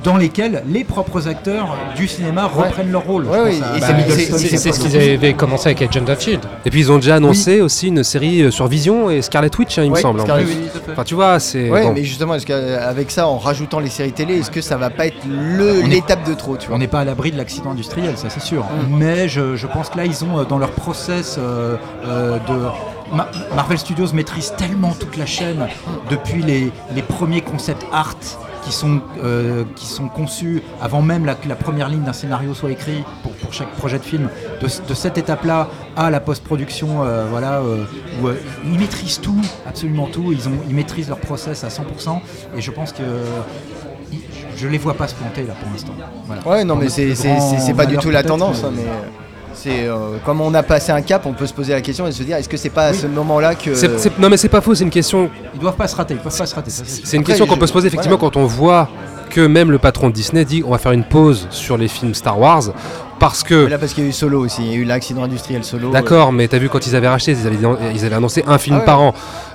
G: dans lesquels les propres acteurs du cinéma reprennent leur rôle.
E: Ouais, oui,
F: Bah,
E: c'est-
F: ce qu'ils avaient commencé avec Agent of Shield.
D: Et puis ils ont déjà annoncé aussi une série euh, sur Vision et Scarlet Witch, hein, il me semble. en
E: Scarlet.
D: Enfin, tu vois, c'est.
E: Ouais,
D: bon.
E: mais justement, est-ce qu'avec ça, en rajoutant les séries télé, est-ce que ça va pas être l'étape de trop, tu vois?
G: On n'est pas à l'abri de l'accident industriel, ça c'est sûr.
E: Mm.
G: Mais je, je pense que là, ils ont euh, dans leur process euh, euh, de. Ma- Marvel Studios maîtrise tellement toute la chaîne depuis les, les premiers concepts art qui sont, euh, qui sont conçus avant même la, que la première ligne d'un scénario soit écrit pour, pour chaque projet de film. De, de cette étape-là à la post-production, euh, voilà, euh, où ils maîtrisent tout, absolument tout. Ils, ont, ils maîtrisent leur process à 100%. Et je pense que. je les vois pas se planter là pour l'instant. Voilà.
E: Ouais, non, mais c'est pas du tout la tendance,
G: mais-
E: hein, mais c'est euh, comme on a passé un cap, on peut se poser la question et se dire est-ce que c'est pas à ce moment-là que.
D: Non mais c'est pas faux, c'est une question.
G: Ils doivent pas se rater, ils peuvent pas se rater. ça, c'est
D: une question qu'on peut se poser effectivement
E: voilà.
D: quand on voit que même le patron de Disney dit on va faire une pause sur les films Star Wars parce que.
E: Mais Là, parce qu'il y a eu Solo aussi, il y a eu l'accident industriel Solo.
D: D'accord, mais t'as vu quand ils avaient racheté, ils avaient, ils avaient annoncé un film
E: Ah ouais.
D: par an.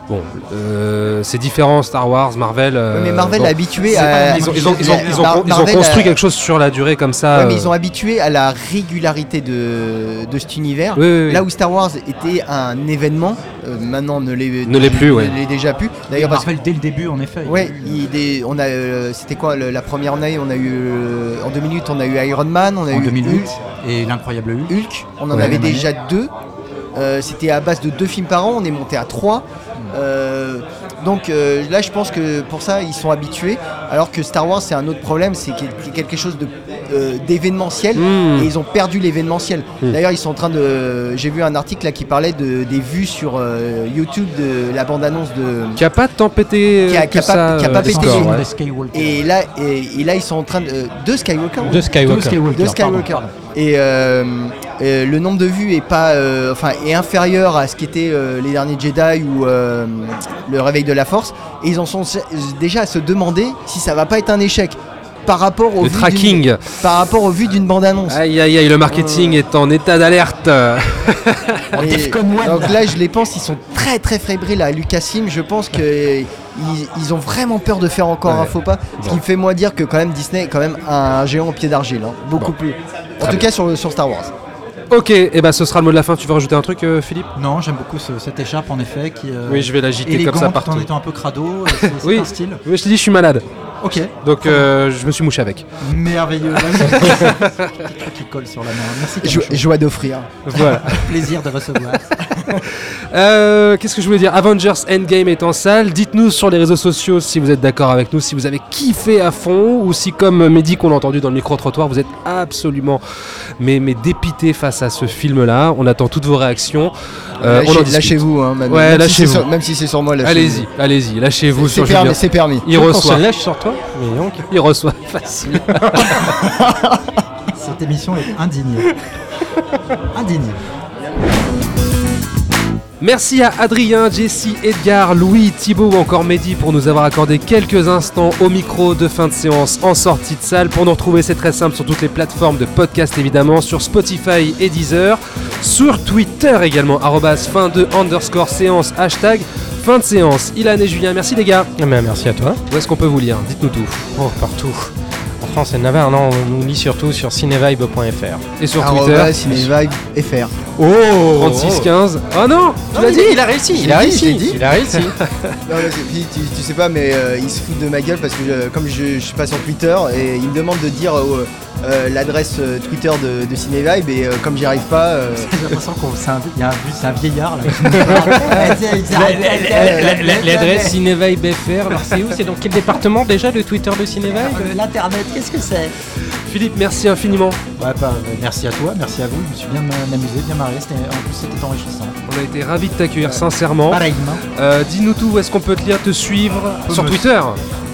D: Bon, euh, c'est différent, Star Wars, Marvel. euh,
E: mais Marvel
D: bon,
E: est habitué à-
D: Ils ont, ils ont- ils ont- ils ont-
E: Mar-
D: ils ont
E: Marvel
D: construit quelque chose sur la durée comme ça.
E: Ouais, mais
D: euh,
E: ils ont habitué à la régularité de, de cet univers.
D: Oui, oui, oui.
E: Là où Star Wars était un événement, euh, maintenant ne l'est
D: Ne l'est plus, ouais.
E: ne l'est déjà plus.
G: D'ailleurs,
E: parce
G: Marvel dès le début, en effet.
E: Ouais, il est- on a, euh, c'était quoi le- la première année On a eu euh, en 2008, on a eu Iron Man, on a
G: En
E: eu
G: 2008
E: Hulk,
G: et l'incroyable Hulk.
E: Hulk, on en
G: Ouais,
E: avait déjà deux. Euh, c'était à base de deux films par an, on est monté à trois. Euh, donc euh, là, je pense que pour ça, ils sont habitués. Alors que Star Wars, c'est un autre problème, c'est quelque chose de euh, d'événementiel
D: Mm.
E: et ils ont perdu l'événementiel.
D: Mm.
E: D'ailleurs, ils sont en train de. J'ai vu un article là qui parlait de, des vues sur euh, YouTube de la bande-annonce de.
D: Qui a pas tant pété.
E: Qui a,
D: que
E: qui a pas,
D: ça,
E: qui a pas pété.
D: ouais.
E: Et là, et, et là, ils sont en train de. de Skywalker.
F: De Skywalker.
G: De Skywalker,
E: De Skywalker.
G: pardon,
E: Et euh, euh, le nombre de vues est pas, euh, enfin, est inférieur à ce qu'étaient euh, les derniers Jedi ou euh, le Réveil de la Force. Et ils en sont déjà à se demander si ça va pas être un échec par rapport au
D: Le tracking.
E: d'une- par rapport aux vues d'une bande annonce.
D: Aïe aïe aïe, le marketing est en état d'alerte.
E: Donc là, je les pense, ils sont très très fébriles à Lucasfilm. Je pense que ils, ils ont vraiment peur de faire encore
D: Ouais.
E: un faux pas. Ce
D: Bon.
E: qui me fait moi dire que quand même Disney est quand même un géant au pied d'argile, hein. beaucoup
D: Bon.
E: plus. En
D: Très
E: tout
D: bien.
E: cas sur, sur Star Wars.
D: Ok, et ben ce sera le mot de la fin. Tu veux rajouter un truc, euh, Philippe?
G: Non, j'aime beaucoup ce- cette écharpe en effet qui euh,
D: Oui, je vais l'agiter comme ça
G: tout
D: partout.
G: en étant un peu crado. C'est
D: Oui.
G: un style.
D: Oui, je te dis, je suis malade.
G: Ok.
D: Donc euh, je me suis mouché avec.
G: Merveilleux. qui colle sur la main. Merci.
E: Jo- joie d'offrir.
D: Voilà.
G: Plaisir de recevoir.
D: Euh, Qu'est-ce que je voulais dire Avengers Endgame est en salle. Dites-nous sur les réseaux sociaux si vous êtes d'accord avec nous, si vous avez kiffé à fond ou si, comme Mehdi qu'on a entendu dans le micro-trottoir, vous êtes absolument mais, mais dépité face à ce film-là. On attend toutes vos réactions. Euh.
E: Lâchez-vous, hein, même,
D: Ouais,
E: même si c'est sur- même si c'est sur moi.
D: Allez-y, allez-y, lâchez-vous
E: C'est
D: sur
E: permis,
D: Julien.
E: c'est permis.
D: Il reçoit.
F: se lâche sur toi Mais donc.
D: Il reçoit facile.
G: Cette émission est indignée. Indignée.
D: Merci à Adrien, Jessie, Edgar, Louis, Thibaut ou encore Mehdi pour nous avoir accordé quelques instants au micro de fin de séance en sortie de salle. Pour nous retrouver, c'est très simple sur toutes les plateformes de podcast évidemment, sur Spotify et Deezer, sur Twitter également, arrobas fin de underscore séance, hashtag fin de séance. Ilan et Julien, merci les gars.
F: Eh ben, merci à toi.
D: Où est-ce qu'on peut vous lire? Dites-nous tout.
F: Oh, partout. Navarre, non, on nous lit surtout sur cinévibe.fr.
D: Et sur
E: Arrobas
D: Twitter
E: Cinévibe FR.
F: Oh
D: 3615. Oh non Tu l'as dit
F: Il a réussi, il a réussi. Il a réussi.
E: Non, mais c'est- tu, tu sais pas, mais euh, ils se foutent de ma gueule parce que euh, comme je, je suis pas sur Twitter et ils me demandent de dire euh, l'adresse euh, Twitter de, de Cinévibe et euh, comme j'y arrive pas. euh,
G: J'ai l'impression qu'on c'est un, il y a un, c'est un vieillard là.
F: L'adresse Cinévibe FR, alors c'est où? C'est dans quel département déjà le Twitter de Cinévibe
G: L'internet, qu'est-ce que c'est?
D: Philippe, merci infiniment.
G: Ouais, bah, euh, merci à toi, merci à vous. Je me suis bien amusé, bien marré. C'était- En plus, c'était enrichissant.
D: On a été ravis de t'accueillir sincèrement.
G: Pareillement.
D: Euh, Dis-nous tout, où est-ce qu'on peut te lire, te suivre? Sur
G: me-
D: Twitter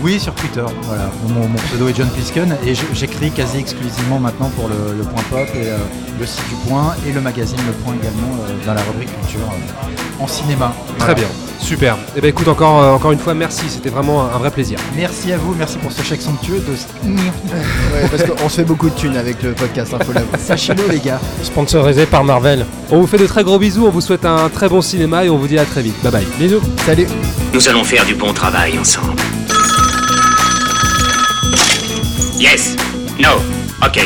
G: Oui, sur Twitter. Voilà, mon, mon pseudo est John Plisken et j'écris quasi exclusivement maintenant pour le, le Point Pop et euh, le site du Point et le magazine Le Point également euh, dans la rubrique culture euh, en cinéma.
D: Très bien, super. Et ben écoute, encore, euh, encore une fois, merci, c'était vraiment un, un vrai plaisir.
G: Merci à vous, merci pour ce chèque somptueux de.
E: ouais, parce qu'on se fait beaucoup de thunes avec le podcast, hein.
G: Sachez-le, les gars.
F: Sponsorisé par Marvel.
D: On vous fait de très gros bisous, on vous souhaite un très bon cinéma et on vous dit à très vite. Bye bye. Bisous.
E: Salut.
C: Nous allons faire du bon travail ensemble.
N: Yes. No. Ok.